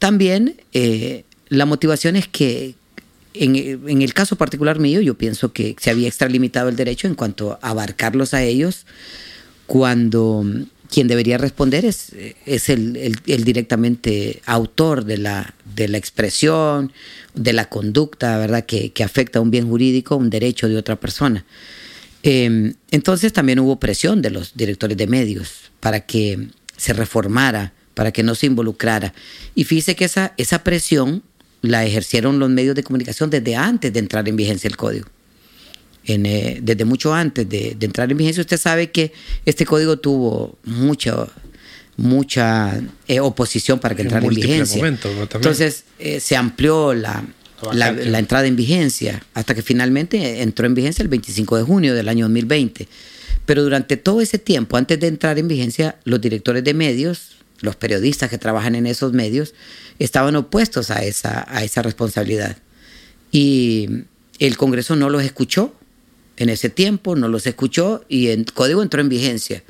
Speaker 2: también la motivación es que en, en, el caso particular mío, yo pienso que se había extralimitado el derecho en cuanto a abarcarlos a ellos cuando quien debería responder es, es el, directamente autor de la, de la expresión, de la conducta, ¿verdad? Que, afecta a un bien jurídico, un derecho de otra persona. Em, entonces también hubo presión de los directores de medios para que se reformara, para que no se involucrara. Y fíjese que esa, esa presión la ejercieron los medios de comunicación desde antes de entrar en vigencia el código. Eh, desde mucho antes de, entrar en vigencia, usted sabe que este código tuvo mucha, mucha eh, oposición para que entrara en vigencia. Entonces eh, se amplió la, la, entrada en vigencia hasta que finalmente entró en vigencia el 25 de junio del año 2020. Pero durante todo ese tiempo, antes de entrar en vigencia, los directores de medios, los periodistas que trabajan en esos medios, estaban opuestos a esa, a esa responsabilidad. Y el Congreso no los escuchó en ese tiempo, no los escuchó y el código entró en vigencia.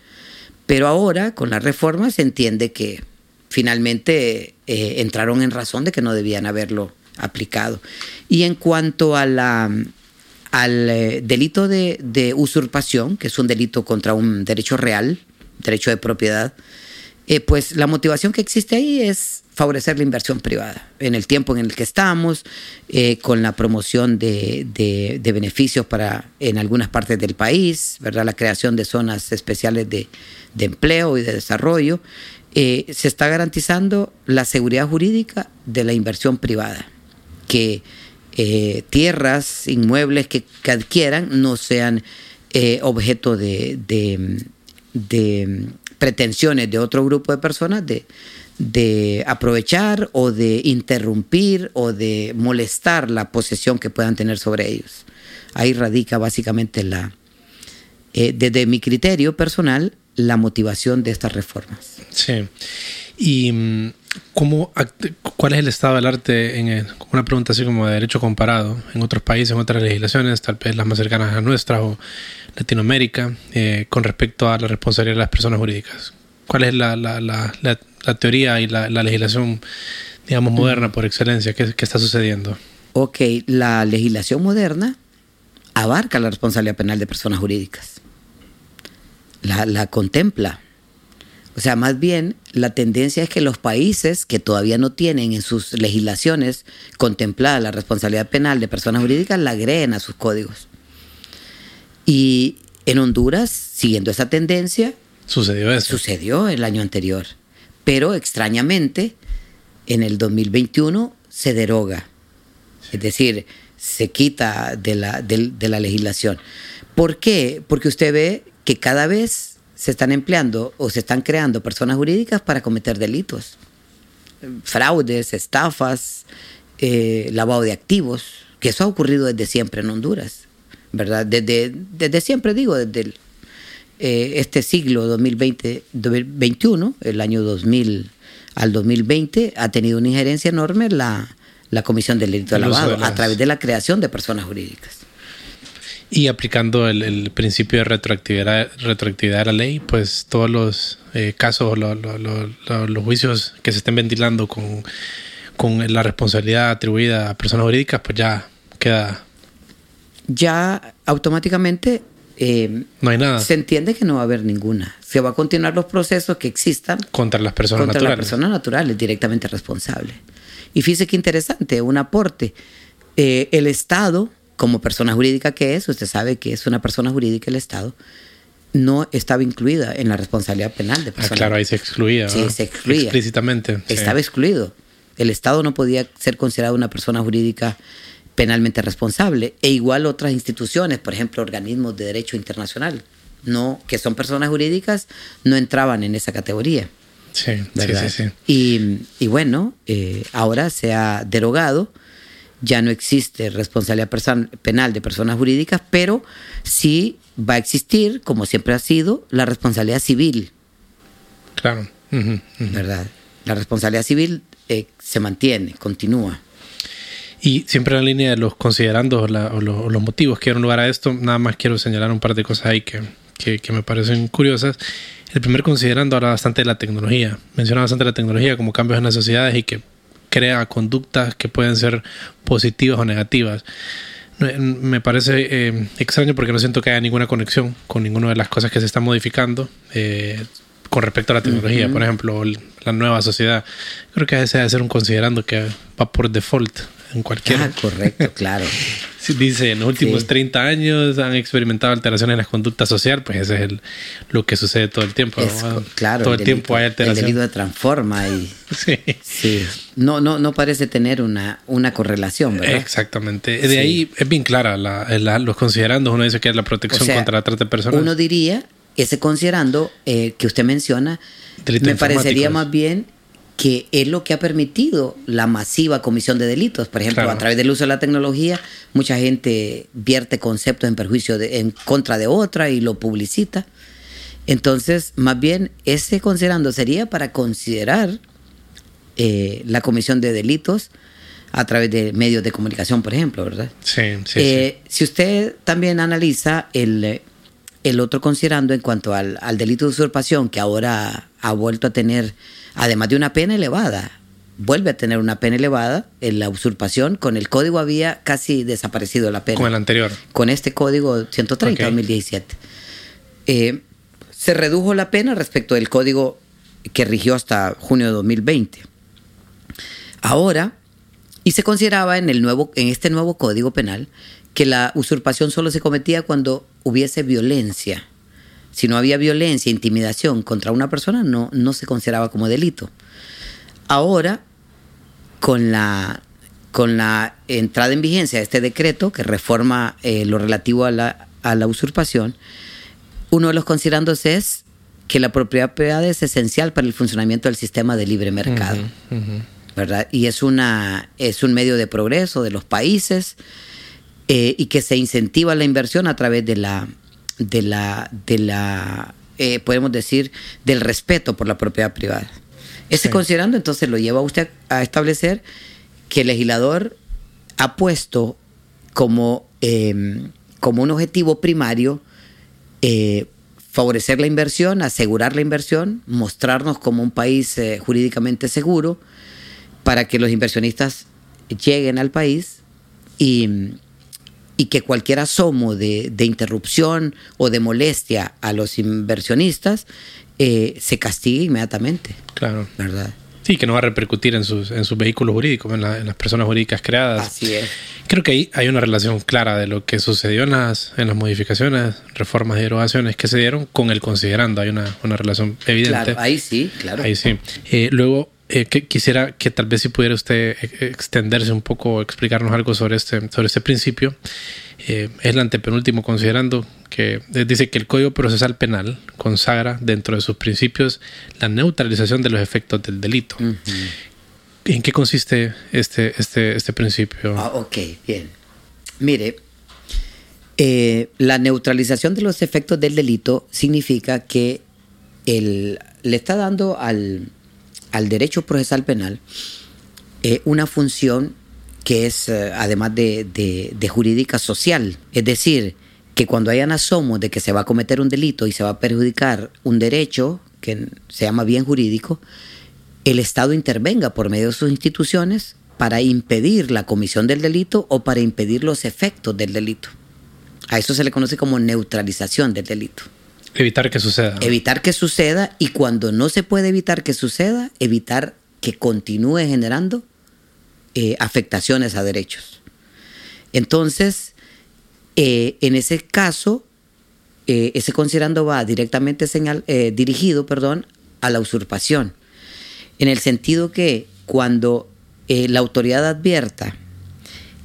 Speaker 2: Pero ahora, con la reforma, se entiende que finalmente eh, entraron en razón de que no debían haberlo aplicado. Y en cuanto al eh, delito de, de, usurpación, que es un delito contra un derecho real, derecho de propiedad, eh, pues la motivación que existe ahí es favorecer la inversión privada. En el tiempo en el que estamos, eh, con la promoción de, beneficios para en algunas partes del país, ¿verdad? la creación de zonas especiales de, empleo y de desarrollo, eh, se está garantizando la seguridad jurídica de la inversión privada. Que tierras, inmuebles que, adquieran no sean objeto de pretensiones de otro grupo de personas de, de aprovechar o de interrumpir o de molestar la posesión que puedan tener sobre ellos. Ahí radica básicamente la, eh, desde mi criterio personal, la motivación de estas reformas.
Speaker 1: Sí. ¿Y mm, cómo, cuál es el estado del arte en una pregunta así como de derecho comparado en otros países, en otras legislaciones, tal vez las más cercanas a nuestra o Latinoamérica, eh, con respecto a la responsabilidad de las personas jurídicas? ¿Cuál es la, la, la, teoría y la, legislación, digamos, moderna por excelencia? ¿Qué, ¿Qué está sucediendo?
Speaker 2: Ok, la legislación moderna abarca la responsabilidad penal de personas jurídicas. La, contempla. O sea, más bien la tendencia es que los países que todavía no tienen en sus legislaciones contemplada la responsabilidad penal de personas jurídicas la agreguen a sus códigos. Y en Honduras, siguiendo esa tendencia,
Speaker 1: sucedió eso.
Speaker 2: Sucedió el año anterior. Pero extrañamente, en el 2021 se deroga. Es decir, se quita de la, de la legislación. ¿Por qué? Porque usted ve que cada vez se están empleando o se están creando personas jurídicas para cometer delitos. Fraudes, estafas, eh, lavado de activos, que eso ha ocurrido desde siempre en Honduras, ¿verdad? Desde, desde siempre digo, desde eh, este siglo 2020, 2021, el año 2000 al 2020, ha tenido una injerencia enorme la, la Comisión del Delito de Lavado a través de la creación de personas jurídicas.
Speaker 1: Y aplicando el, principio de retroactividad, retroactividad de la ley, pues todos los eh, casos, los juicios que se estén ventilando con, con la responsabilidad atribuida a personas jurídicas, pues ya queda...
Speaker 2: Ya automáticamente
Speaker 1: eh, no hay nada.
Speaker 2: Se entiende que no va a haber ninguna. Se va a continuar los procesos que existan
Speaker 1: contra las personas
Speaker 2: contra naturales. las personas naturales directamente responsables. Y fíjese qué interesante, un aporte. Eh, el Estado como persona jurídica que es, usted sabe que es una persona jurídica el Estado, no estaba incluida en la responsabilidad penal de personas.
Speaker 1: Ah, claro, ahí se excluía.
Speaker 2: Sí, se excluía.
Speaker 1: Explícitamente.
Speaker 2: Estaba excluido. El Estado no podía ser considerado una persona jurídica penalmente responsable. E igual otras instituciones, por ejemplo, organismos de derecho internacional, no, que son personas jurídicas, no entraban en esa categoría.
Speaker 1: Sí, sí, sí,
Speaker 2: Y, y bueno, eh, ahora se ha derogado, ya no existe responsabilidad penal de personas jurídicas, pero sí va a existir, como siempre ha sido, la responsabilidad civil.
Speaker 1: Claro.
Speaker 2: ¿Verdad? La responsabilidad civil eh, se mantiene, continúa.
Speaker 1: Y siempre en la línea de los considerando o, los motivos que dieron lugar a esto, nada más quiero señalar un par de cosas ahí que, que, me parecen curiosas. El primer considerando habla bastante de la tecnología. Menciona bastante la tecnología como cambios en las sociedades y que crea conductas que pueden ser positivas o negativas. Me parece eh, extraño porque no siento que haya ninguna conexión con ninguna de las cosas que se están modificando. Eh, con respecto a la tecnología, por ejemplo, la nueva sociedad. Creo que ese debe ser un considerando que va por default en cualquier.
Speaker 2: Ah, correcto, claro. *laughs*
Speaker 1: dice, en los últimos 30 años han experimentado alteraciones en la conducta social, pues ese es lo que sucede todo el tiempo.
Speaker 2: claro,
Speaker 1: todo el, tiempo hay alteraciones.
Speaker 2: El delito transforma y... *laughs* sí. sí. No, no, no parece tener una, una correlación, ¿verdad?
Speaker 1: Exactamente. De ahí es bien clara la, los considerandos. Uno dice que es la protección contra la trata de personas.
Speaker 2: Uno diría ese considerando eh, que usted menciona, me parecería más bien que es lo que ha permitido la masiva comisión de delitos. Por ejemplo, a través del uso de la tecnología, mucha gente vierte conceptos en perjuicio de, en contra de otra y lo publicita. Entonces, más bien, ese considerando sería para considerar eh, la comisión de delitos a través de medios de comunicación, por ejemplo, ¿verdad?
Speaker 1: Sí, sí,
Speaker 2: eh, Si usted también analiza el, el otro considerando en cuanto al, delito de usurpación, que ahora ha vuelto a tener, además de una pena elevada, vuelve a tener una pena elevada en la usurpación. Con el código había casi desaparecido la pena.
Speaker 1: Con el anterior.
Speaker 2: Con este código 130 2017. Eh, se redujo la pena respecto del código que rigió hasta junio de 2020. Ahora, y se consideraba en, el nuevo, en este nuevo código penal que la usurpación solo se cometía cuando hubiese violencia. Si no había violencia, intimidación contra una persona, no, no se consideraba como delito. Ahora, con la, con la entrada en vigencia de este decreto que reforma eh, lo relativo a la, a la usurpación, uno de los considerandos es que la propiedad privada es esencial para el funcionamiento del sistema de libre mercado. ¿verdad? Y es, una, es un medio de progreso de los países eh, y que se incentiva la inversión a través de la, de la, de la eh, podemos decir, del respeto por la propiedad privada. Ese considerando entonces lo lleva usted a establecer que el legislador ha puesto como, em, como un objetivo primario eh, favorecer la inversión, asegurar la inversión, mostrarnos como un país jurídicamente seguro para que los inversionistas lleguen al país y, y que cualquier asomo de, interrupción o de molestia a los inversionistas eh, se castigue inmediatamente.
Speaker 1: Claro.
Speaker 2: ¿Verdad?
Speaker 1: Sí, que no va a repercutir en sus, en sus vehículos jurídicos, en, las personas jurídicas creadas.
Speaker 2: Así es.
Speaker 1: Creo que ahí hay una relación clara de lo que sucedió en las, en las modificaciones, reformas y derogaciones que se dieron con el considerando. Hay una, una relación evidente.
Speaker 2: Claro, ahí sí, claro.
Speaker 1: Ahí sí. Eh, luego, eh, que quisiera que tal vez si pudiera usted eh, extenderse un poco, explicarnos algo sobre este, sobre este principio. Eh, es el antepenúltimo, considerando que dice que el Código Procesal Penal consagra dentro de sus principios la neutralización de los efectos del delito. ¿En qué consiste este, este, este principio?
Speaker 2: Ah, ok, bien. Mire, la neutralización de los efectos del delito significa que el, le está dando al, al derecho procesal penal eh, una función que es, eh, además de, jurídica social. Es decir, que cuando hayan asomos de que se va a cometer un delito y se va a perjudicar un derecho, que se llama bien jurídico, el Estado intervenga por medio de sus instituciones para impedir la comisión del delito o para impedir los efectos del delito. A eso se le conoce como neutralización del delito.
Speaker 1: Evitar que suceda.
Speaker 2: Evitar que suceda y cuando no se puede evitar que suceda, evitar que continúe generando eh, afectaciones a derechos. Entonces, eh, en ese caso, eh, ese considerando va directamente señal, dirigido perdón, a la usurpación, en el sentido que cuando la autoridad advierta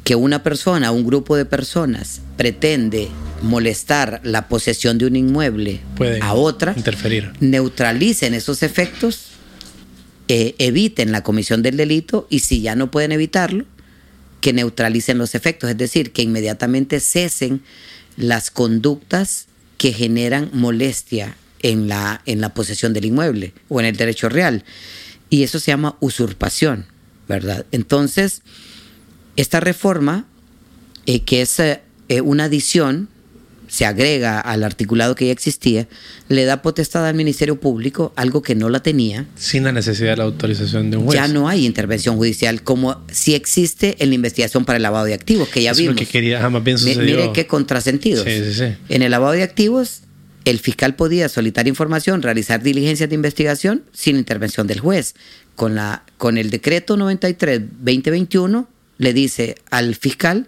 Speaker 2: que una persona, un grupo de personas pretende molestar la posesión de un inmueble a otra,
Speaker 1: interferir.
Speaker 2: neutralicen esos efectos, eh, eviten la comisión del delito y si ya no pueden evitarlo, que neutralicen los efectos, es decir, que inmediatamente cesen las conductas que generan molestia en la, en la posesión del inmueble o en el derecho real. Y eso se llama usurpación, ¿verdad? Entonces, esta reforma, eh, que es eh, una adición se agrega al articulado que ya existía, le da potestad al Ministerio Público, algo que no la tenía.
Speaker 1: Sin la necesidad de la autorización de un juez.
Speaker 2: Ya no hay intervención judicial, como si existe en la investigación para el lavado de activos, que ya vimos.
Speaker 1: Lo que quería, jamás bien sucedió.
Speaker 2: Mire qué contrasentidos. Sí, sí, sí. En el lavado de activos, el fiscal podía solicitar información, realizar diligencias de investigación sin intervención del juez. Con, la, con el decreto 93-2021 le dice al fiscal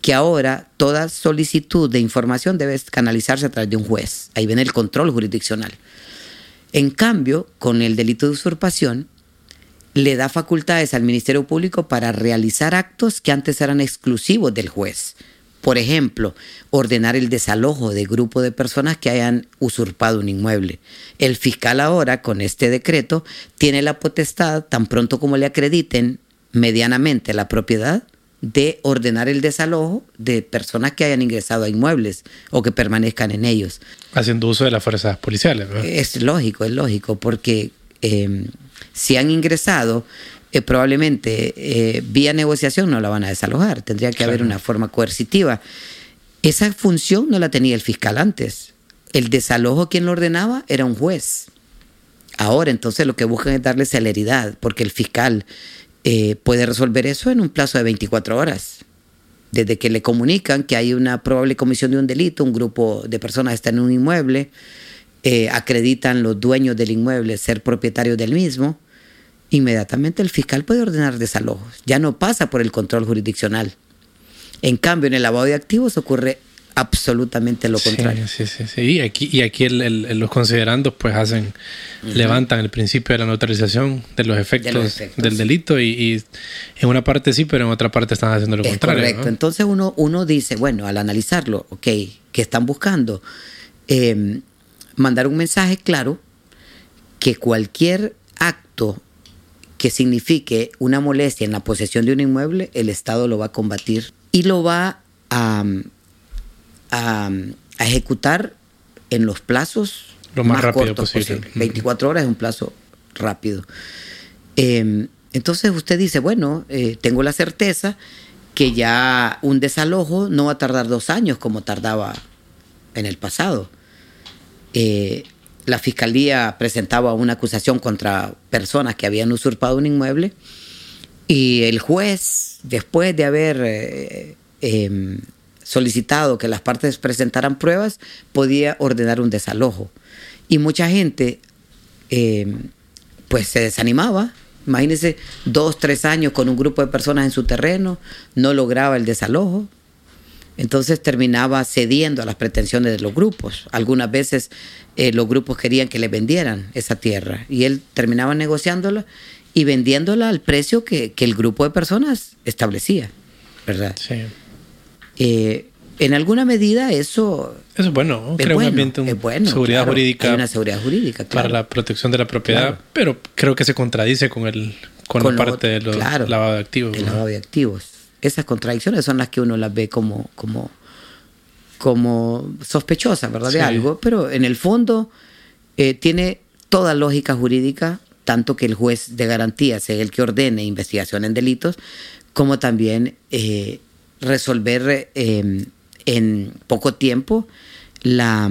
Speaker 2: que ahora toda solicitud de información debe canalizarse a través de un juez. Ahí viene el control jurisdiccional. En cambio, con el delito de usurpación, le da facultades al Ministerio Público para realizar actos que antes eran exclusivos del juez. Por ejemplo, ordenar el desalojo de grupo de personas que hayan usurpado un inmueble. El fiscal ahora, con este decreto, tiene la potestad, tan pronto como le acrediten medianamente la propiedad, de ordenar el desalojo de personas que hayan ingresado a inmuebles o que permanezcan en ellos.
Speaker 1: Haciendo uso de las fuerzas policiales.
Speaker 2: Es lógico, es lógico, porque em, si han ingresado, eh, probablemente eh, vía negociación no la van a desalojar, tendría que haber una forma coercitiva. Esa función no la tenía el fiscal antes. El desalojo quien lo ordenaba era un juez. Ahora entonces lo que buscan es darle celeridad, porque el fiscal eh, puede resolver eso en un plazo de 24 horas. Desde que le comunican que hay una probable comisión de un delito, un grupo de personas está en un inmueble, eh, acreditan los dueños del inmueble ser propietarios del mismo, inmediatamente el fiscal puede ordenar desalojos. Ya no pasa por el control jurisdiccional. En cambio, en el lavado de activos ocurre absolutamente lo contrario.
Speaker 1: Sí, sí, sí. Y aquí, y aquí los considerandos pues hacen, levantan el principio de la neutralización de los efectos, del delito y, en una parte sí, pero en otra parte están haciendo lo contrario.
Speaker 2: Correcto. Entonces uno, uno dice, bueno, al analizarlo, ok, ¿qué están buscando? Em, mandar un mensaje claro que cualquier acto que signifique una molestia en la posesión de un inmueble, el Estado lo va a combatir y lo va a a, ejecutar en los plazos
Speaker 1: lo más, rápido posible.
Speaker 2: 24 horas es un plazo rápido. Em, entonces usted dice, bueno, eh, tengo la certeza que ya un desalojo no va a tardar dos años como tardaba en el pasado. Eh, la fiscalía presentaba una acusación contra personas que habían usurpado un inmueble y el juez, después de haber eh, em, solicitado que las partes presentaran pruebas, podía ordenar un desalojo. Y mucha gente eh, pues se desanimaba. Imagínense dos, tres años con un grupo de personas en su terreno, no lograba el desalojo. Entonces terminaba cediendo a las pretensiones de los grupos. Algunas veces eh, los grupos querían que le vendieran esa tierra y él terminaba negociándola y vendiéndola al precio que, que el grupo de personas establecía, ¿verdad? Sí. Eh, en alguna medida eso
Speaker 1: eso es bueno crea un ambiente de seguridad jurídica
Speaker 2: una seguridad jurídica
Speaker 1: para la protección de la propiedad pero creo que se contradice con el con, la parte de los lavado de activos
Speaker 2: el lavado de activos. Esas contradicciones son las que uno las ve como como como sospechosas verdad de algo pero en el fondo eh, tiene toda lógica jurídica tanto que el juez de garantía sea el que ordene investigación en delitos como también eh, resolver eh, en poco tiempo la,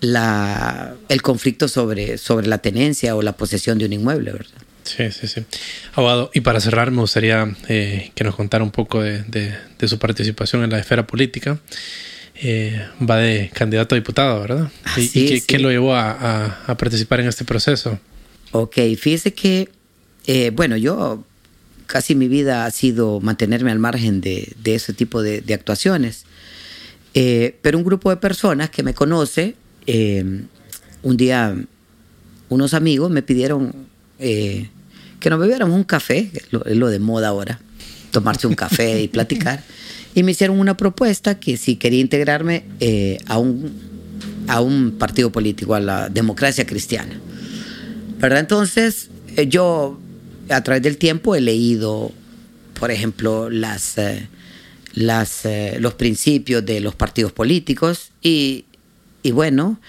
Speaker 2: la, el conflicto sobre, sobre la tenencia o la posesión de un inmueble, ¿verdad?
Speaker 1: Sí, sí, sí. Abogado, y para cerrar me gustaría eh, que nos contara un poco de, de, su participación en la esfera política. Eh, va de candidato a diputado, ¿verdad? ¿Y, qué, lo llevó a, a, participar en este proceso?
Speaker 2: Ok, fíjese que, bueno, yo casi mi vida ha sido mantenerme al margen de, ese tipo de, actuaciones. Eh, pero un grupo de personas que me conoce, eh, un día unos amigos me pidieron eh, que nos bebiéramos un café, es lo, de moda ahora. tomarse un café y *laughs* platicar. Y me hicieron una propuesta que si quería integrarme a, un, a un partido político, a la democracia cristiana. ¿Verdad? Entonces, yo a través del tiempo he leído, por ejemplo, las, eh, las, los principios de los partidos políticos y, y bueno,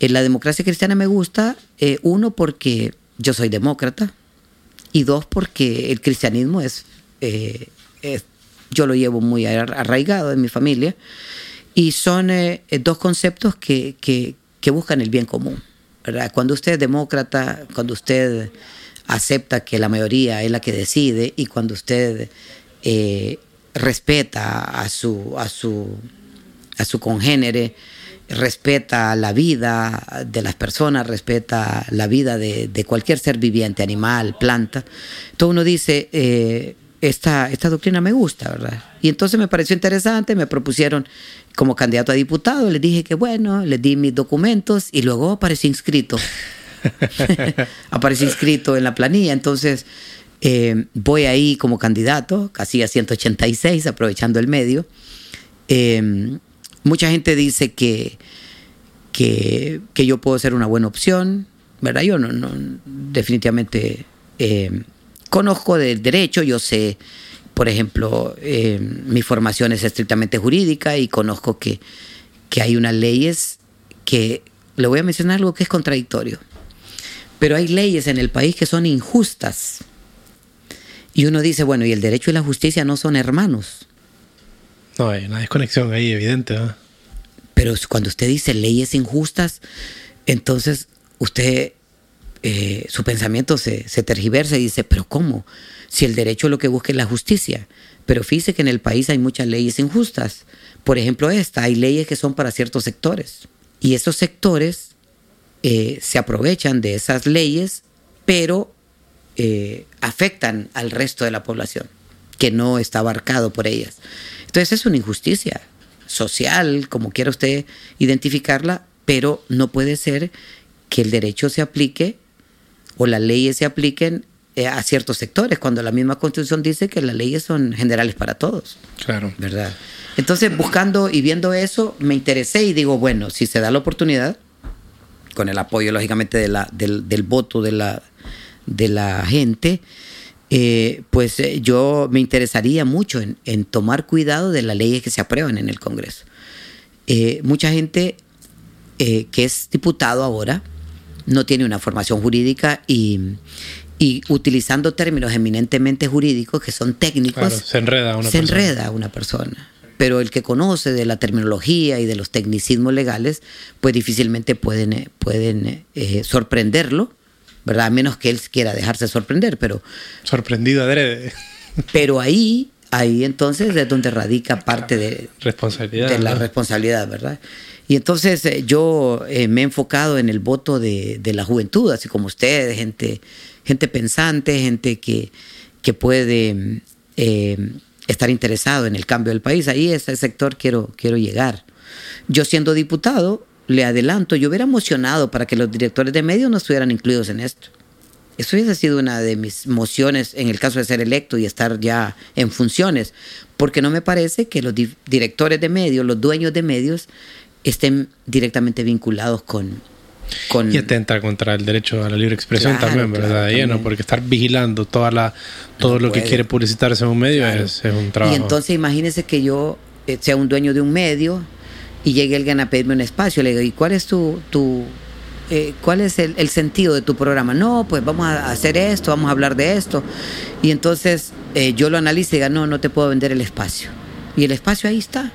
Speaker 2: la democracia cristiana me gusta, uno porque yo soy demócrata y dos porque el cristianismo es, yo lo llevo muy arraigado en mi familia, y son eh, dos conceptos que, que, buscan el bien común. Cuando usted es demócrata, cuando usted acepta que la mayoría es la que decide y cuando usted eh, respeta a su, a su, a su congénere, respeta la vida de las personas, respeta la vida de, de cualquier ser viviente, animal, planta. Entonces uno dice, eh, esta, esta doctrina me gusta, ¿verdad? Y entonces me pareció interesante, me propusieron como candidato a diputado, les dije que bueno, les di mis documentos y luego aparecí inscrito. *laughs* aparecí inscrito en la planilla, entonces eh, voy ahí como candidato, casi a 186, aprovechando el medio. Eh, mucha gente dice que, que, que, yo puedo ser una buena opción, ¿verdad? Yo no, definitivamente... Eh, conozco del derecho, yo sé, por ejemplo, eh, mi formación es estrictamente jurídica y conozco que, que hay unas leyes que, le voy a mencionar algo que es contradictorio, pero hay leyes en el país que son injustas. Y uno dice, bueno, y el derecho y la justicia no son hermanos.
Speaker 1: No, hay una desconexión ahí evidente.
Speaker 2: Pero cuando usted dice leyes injustas, entonces usted eh, su pensamiento se, tergiversa y dice, pero ¿cómo? Si el derecho lo que busca es la justicia. Pero fíjese que en el país hay muchas leyes injustas. Por ejemplo, esta, hay leyes que son para ciertos sectores. Y esos sectores eh, se aprovechan de esas leyes, pero eh, afectan al resto de la población, que no está abarcado por ellas. Entonces es una injusticia social, como quiera usted identificarla, pero no puede ser que el derecho se aplique o las leyes se apliquen eh, a ciertos sectores, cuando la misma constitución dice que las leyes son generales para todos.
Speaker 1: Claro.
Speaker 2: ¿Verdad? Entonces, buscando y viendo eso, me interesé y digo, bueno, si se da la oportunidad, con el apoyo, lógicamente, de la, del, voto de la, de la gente, eh, pues eh, yo me interesaría mucho en, tomar cuidado de las leyes que se aprueban en el Congreso. mucha gente que es diputado ahora, no tiene una formación jurídica y, y utilizando términos eminentemente jurídicos que son técnicos,
Speaker 1: se enreda una
Speaker 2: se enreda una persona. Pero el que conoce de la terminología y de los tecnicismos legales, pues difícilmente pueden, pueden eh, sorprenderlo, ¿verdad? A menos que él quiera dejarse sorprender, pero...
Speaker 1: Sorprendido adrede.
Speaker 2: Pero ahí, ahí entonces es donde radica parte de,
Speaker 1: responsabilidad,
Speaker 2: de la responsabilidad, ¿verdad? Y entonces eh, yo eh, me he enfocado en el voto de, la juventud, así como ustedes, gente, gente pensante, gente que, que puede eh, estar interesado en el cambio del país. Ahí ese sector quiero, quiero llegar. Yo siendo diputado, le adelanto, yo hubiera emocionado para que los directores de medios no estuvieran incluidos en esto. Eso hubiese sido una de mis mociones en el caso de ser electo y estar ya en funciones, porque no me parece que los directores de medios, los dueños de medios, estén directamente vinculados con, con...
Speaker 1: Y atenta contra el derecho a la libre expresión también, ¿verdad? Porque estar vigilando toda la, todo lo que quiere publicitarse en un medio es, un trabajo.
Speaker 2: Y entonces imagínese que yo eh, sea un dueño de un medio y llegue alguien a pedirme un espacio. Le digo, ¿y cuál es tu... tu eh, ¿Cuál es el, sentido de tu programa? No, pues vamos a hacer esto, vamos a hablar de esto. Y entonces eh, yo lo analizo y diga, no, no te puedo vender el espacio. Y el espacio ahí está.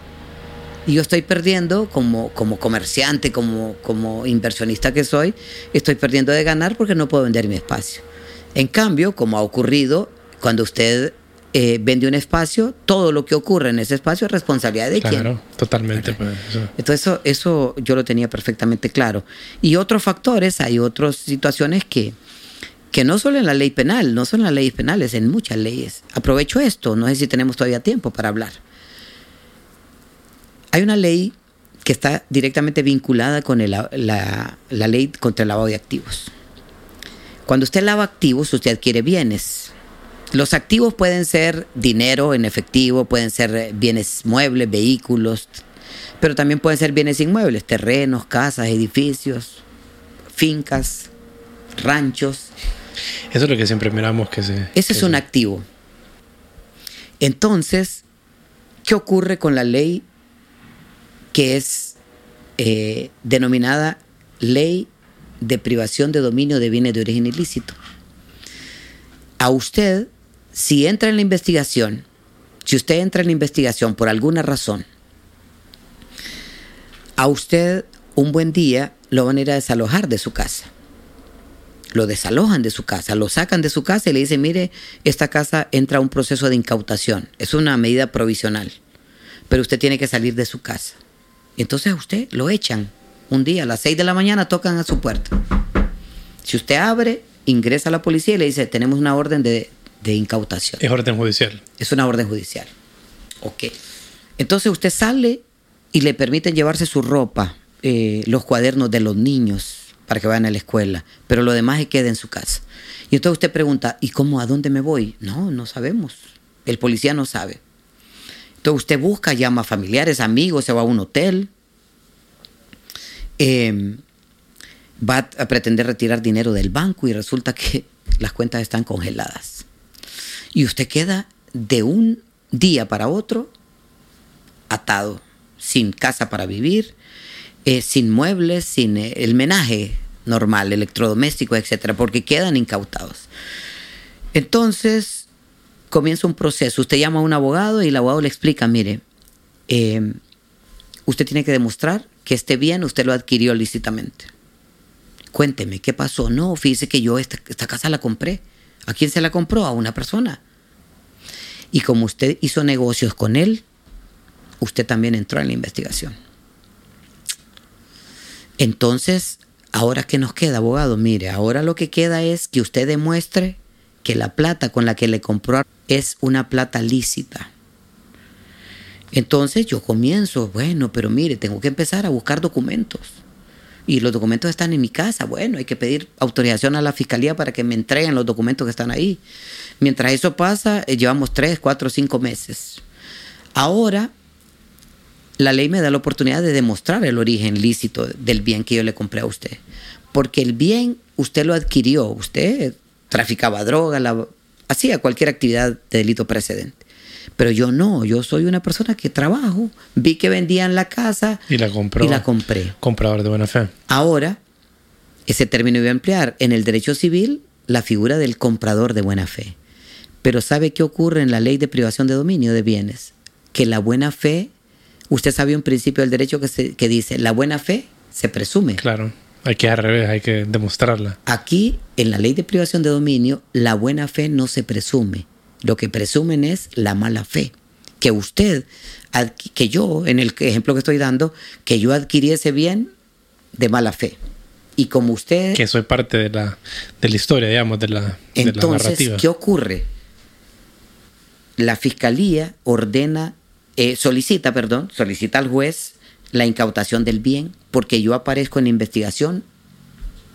Speaker 2: Y yo estoy perdiendo como, como comerciante, como, como inversionista que soy, estoy perdiendo de ganar porque no puedo vender mi espacio. En cambio, como ha ocurrido, cuando usted eh, vende un espacio, todo lo que ocurre en ese espacio es responsabilidad de. Claro,
Speaker 1: totalmente. Pues,
Speaker 2: Entonces eso, eso yo lo tenía perfectamente claro. Y otros factores, hay otras situaciones que, que no solo en la ley penal, no solo en las leyes penales, en muchas leyes. Aprovecho esto, no sé si tenemos todavía tiempo para hablar. Hay una ley que está directamente vinculada con la, ley contra el lavado de activos. Cuando usted lava activos, usted adquiere bienes. los activos pueden ser dinero en efectivo, pueden ser bienes muebles, vehículos, pero también pueden ser bienes inmuebles, terrenos, casas, edificios, fincas, ranchos.
Speaker 1: Eso es lo que siempre miramos que se...
Speaker 2: Ese es un activo. Entonces, ¿qué ocurre con la ley que es eh, denominada ley de privación de dominio de bienes de origen ilícito? A usted, si entra en la investigación, si usted entra en la investigación por alguna razón, a usted un buen día lo van a ir a desalojar de su casa lo desalojan de su casa, lo sacan de su casa y le dicen, mire, esta casa entra a un proceso de incautación, es una medida provisional, pero usted tiene que salir de su casa. Entonces a usted lo echan. Un día a las 6 de la mañana tocan a su puerta. Si usted abre, ingresa a la policía y le dice, tenemos una orden de, incautación.
Speaker 1: Es orden judicial.
Speaker 2: Es una orden judicial. Ok. Entonces usted sale y le permiten llevarse su ropa, eh, los cuadernos de los niños, para que vayan a la escuela, pero lo demás se queda en su casa. Y entonces usted pregunta, ¿y cómo? ¿A dónde me voy? No, no sabemos. El policía no sabe. Entonces usted busca, llama a familiares, amigos, se va a un hotel, em, va a pretender retirar dinero del banco y resulta que *laughs* las cuentas están congeladas. Y usted queda de un día para otro atado, sin casa para vivir, eh, sin muebles, sin eh, el menaje normal, electrodoméstico, etcétera, porque quedan incautados. Entonces, comienza un proceso. Usted llama a un abogado y el abogado le explica, mire, eh, usted tiene que demostrar que esté bien, usted lo adquirió lícitamente. Cuénteme, ¿qué pasó? No, fíjese que yo esta, esta casa la compré. ¿A quién se la compró? A una persona. Y como usted hizo negocios con él, usted también entró en la investigación. Entonces, ¿ahora qué nos queda, abogado? Mire, ahora lo que queda es que usted demuestre que la plata con la que le compró es una plata lícita. Entonces yo comienzo, bueno, pero mire, tengo que empezar a buscar documentos. Y los documentos están en mi casa. Bueno, hay que pedir autorización a la fiscalía para que me entreguen los documentos que están ahí. Mientras eso pasa, eh, llevamos tres, cuatro, cinco meses. Ahora la ley me da la oportunidad de demostrar el origen lícito del bien que yo le compré a usted. Porque el bien usted lo adquirió, usted traficaba droga, hacía cualquier actividad de delito precedente. Pero yo no, yo soy una persona que trabajo, vi que vendían la casa
Speaker 1: y la, compró,
Speaker 2: y la compré.
Speaker 1: Comprador de buena fe.
Speaker 2: Ahora, ese término iba a emplear en el derecho civil la figura del comprador de buena fe. Pero ¿sabe qué ocurre en la ley de privación de dominio de bienes? Que la buena fe Usted sabe un principio del derecho que, que dice, la buena fe se presume.
Speaker 1: Claro, hay que al revés, hay que demostrarla.
Speaker 2: Aquí, en la ley de privación de dominio, la buena fe no se presume. Lo que presumen es la mala fe. Que usted, que yo, en el ejemplo que estoy dando, que yo adquirí ese bien de mala fe. Y como usted...
Speaker 1: Que soy parte de la, de la historia, digamos, de la,
Speaker 2: entonces,
Speaker 1: de la narrativa.
Speaker 2: ¿qué ocurre? La fiscalía ordena eh, solicita, perdón, solicita al juez la incautación del bien porque yo aparezco en investigación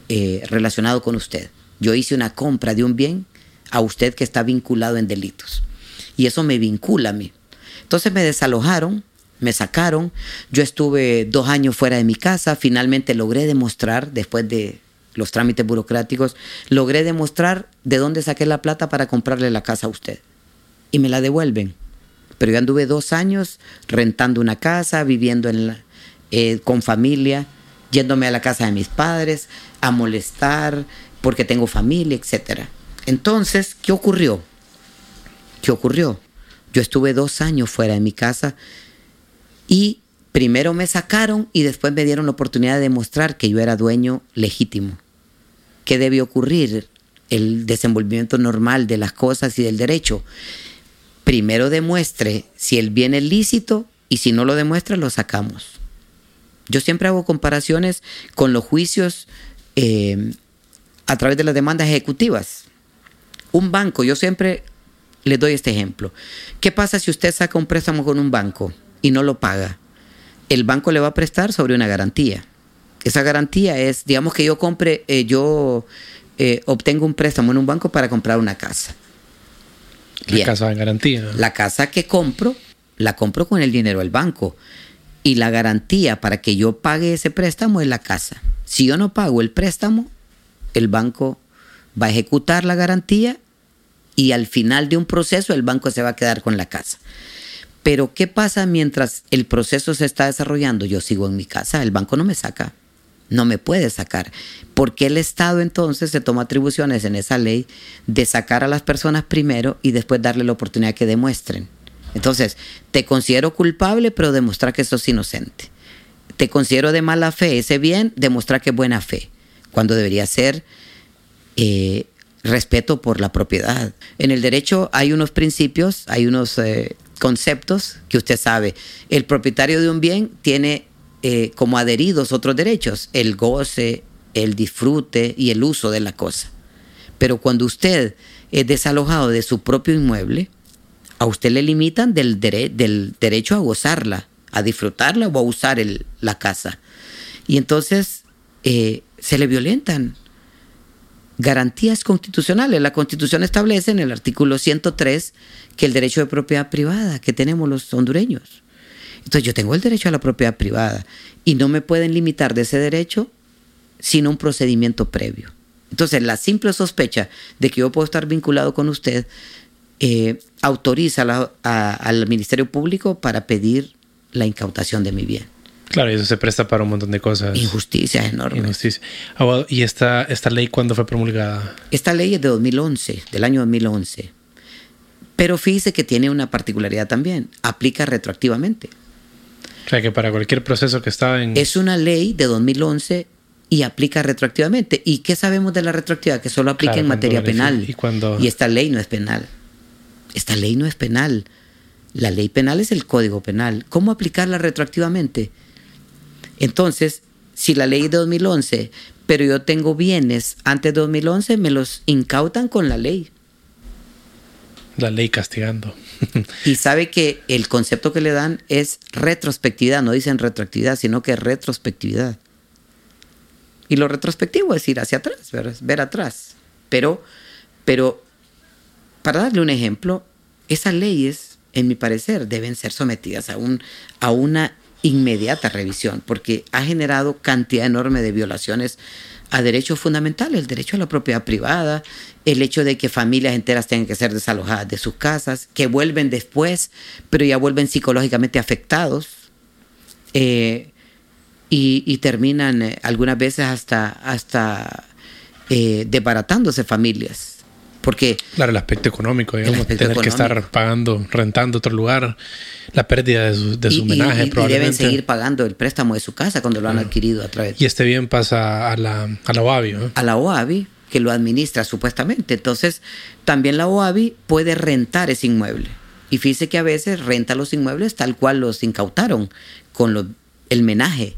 Speaker 2: eh, relacionado con usted. Yo hice una compra de un bien a usted que está vinculado en delitos. Y eso me vincula a mí. Entonces me desalojaron, me sacaron, yo estuve dos años fuera de mi casa, finalmente logré demostrar, después de los trámites burocráticos, logré demostrar de dónde saqué la plata para comprarle la casa a usted. Y me la devuelven pero yo anduve dos años rentando una casa, viviendo en eh, con familia, yéndome a la casa de mis padres, a molestar, porque tengo familia, etc. Entonces, ¿qué ocurrió? ¿Qué ocurrió? Yo estuve dos años fuera de mi casa y primero me sacaron y después me dieron la oportunidad de demostrar que yo era dueño legítimo. ¿Qué debe ocurrir? El desenvolvimiento normal de las cosas y del derecho primero demuestre si el bien es lícito y si no lo demuestra, lo sacamos. Yo siempre hago comparaciones con los juicios eh, a través de las demandas ejecutivas. Un banco, yo siempre le doy este ejemplo. ¿Qué pasa si usted saca un préstamo con un banco y no lo paga? El banco le va a prestar sobre una garantía. Esa garantía es, digamos que yo compre, eh, yo eh, obtengo un préstamo en un banco para comprar una casa
Speaker 1: La casa en garantía.
Speaker 2: La casa que compro, la compro con el dinero del banco. Y la garantía para que yo pague ese préstamo es la casa. Si yo no pago el préstamo, el banco va a ejecutar la garantía y al final de un proceso el banco se va a quedar con la casa. Pero ¿qué pasa mientras el proceso se está desarrollando? Yo sigo en mi casa, el banco no me saca, no me puede sacar. ¿Por qué el Estado entonces se toma atribuciones en esa ley de sacar a las personas primero y después darle la oportunidad que demuestren? Entonces, te considero culpable, pero demostrar que sos inocente. Te considero de mala fe, ese bien, demostrar que es buena fe, cuando debería ser eh, respeto por la propiedad. En el derecho hay unos principios, hay unos eh, conceptos que usted sabe. El propietario de un bien tiene eh, como adheridos otros derechos, el goce, el disfrute y el uso de la cosa. Pero cuando usted es desalojado de su propio inmueble, a usted le limitan del, derecho a gozarla, a disfrutarla o a usar la casa. Y entonces eh, se le violentan garantías constitucionales. La constitución establece en el artículo 103 que el derecho de propiedad privada que tenemos los hondureños. Entonces yo tengo el derecho a la propiedad privada y no me pueden limitar de ese derecho sin un procedimiento previo. Entonces la simple sospecha de que yo puedo estar vinculado con usted eh, autoriza al Ministerio Público para pedir la incautación de mi bien.
Speaker 1: Claro, y eso se presta para un montón de cosas.
Speaker 2: Injusticia enorme.
Speaker 1: Injusticia. ¿Y esta, esta ley cuándo fue promulgada?
Speaker 2: Esta ley es de 2011, del año 2011. Pero fíjese que tiene una particularidad también. Aplica retroactivamente.
Speaker 1: O sea que para cualquier proceso que está en...
Speaker 2: Es una ley de 2011 y aplica retroactivamente. ¿Y qué sabemos de la retroactividad? Que solo aplica en materia penal.
Speaker 1: ¿Y, cuando...
Speaker 2: y esta ley no es penal. Esta ley no es penal. La ley penal es el código penal. ¿Cómo aplicarla retroactivamente? Entonces, si la ley es de 2011, pero yo tengo bienes antes de 2011, me los incautan con la ley.
Speaker 1: La ley castigando. *laughs*
Speaker 2: y sabe que el concepto que le dan es retrospectividad, no dicen retroactividad, sino que retrospectividad. Y lo retrospectivo es ir hacia atrás, ver, ver atrás. Pero, pero, para darle un ejemplo, esas leyes, en mi parecer, deben ser sometidas a, un, a una inmediata revisión, porque ha generado cantidad enorme de violaciones a derechos fundamentales, el derecho a la propiedad privada, el hecho de que familias enteras tengan que ser desalojadas de sus casas, que vuelven después, pero ya vuelven psicológicamente afectados eh, y, terminan eh, algunas veces hasta, hasta eh, desbaratándose familias. Porque
Speaker 1: claro, el aspecto económico, digamos, tener que estar pagando, rentando otro lugar, la pérdida de su, de su homenaje,
Speaker 2: y, probablemente. Y deben seguir pagando el préstamo de su casa cuando lo han adquirido a través.
Speaker 1: Y este bien pasa a la, a la OABI, ¿no?
Speaker 2: A la OABI, que lo administra supuestamente. Entonces, también la OABI puede rentar ese inmueble. Y fíjese que a veces renta los inmuebles tal cual los incautaron, con el menaje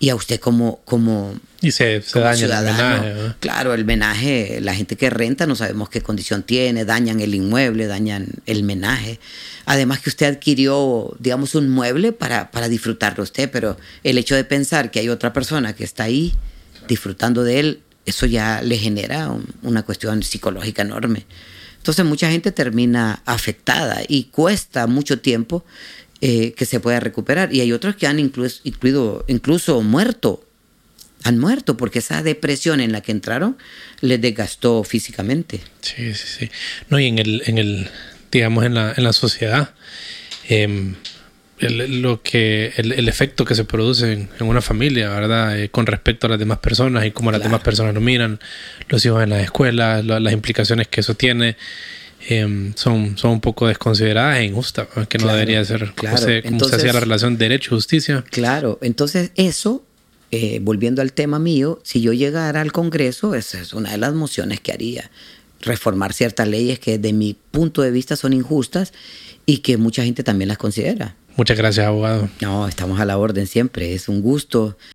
Speaker 2: y a usted como como
Speaker 1: y se, daña el menaje
Speaker 2: claro el menaje la gente que renta no sabemos qué condición tiene dañan el inmueble dañan el menaje. Además que usted adquirió digamos un mueble para para disfrutarlo usted pero el hecho de pensar que hay otra persona que está ahí disfrutando de él eso ya le genera una cuestión psicológica enorme. Entonces mucha gente termina afectada y cuesta mucho tiempo eh, que se pueda recuperar. Y hay otros que han incluso, incluido, incluso muerto. Han muerto porque esa depresión en la que entraron les desgastó físicamente.
Speaker 1: Sí, sí, sí. No, y en el, en el digamos, en la, en la sociedad, em, el, lo que, el, efecto que se produce en, una familia, ¿verdad? Eh, con respecto a las demás personas y cómo las demás personas lo miran, los hijos en las escuelas, las implicaciones que eso tiene. Em, son, son un poco desconsideradas e injustas, que no debería ser claro. como, se, hacía la relación derecho-justicia.
Speaker 2: Claro, entonces eso, eh, volviendo al tema mío, si yo llegara al Congreso, esa es una de las mociones que haría, reformar ciertas leyes que de mi punto de vista son injustas y que mucha gente también las considera.
Speaker 1: Muchas gracias, abogado.
Speaker 2: No, estamos a la orden siempre, es un gusto.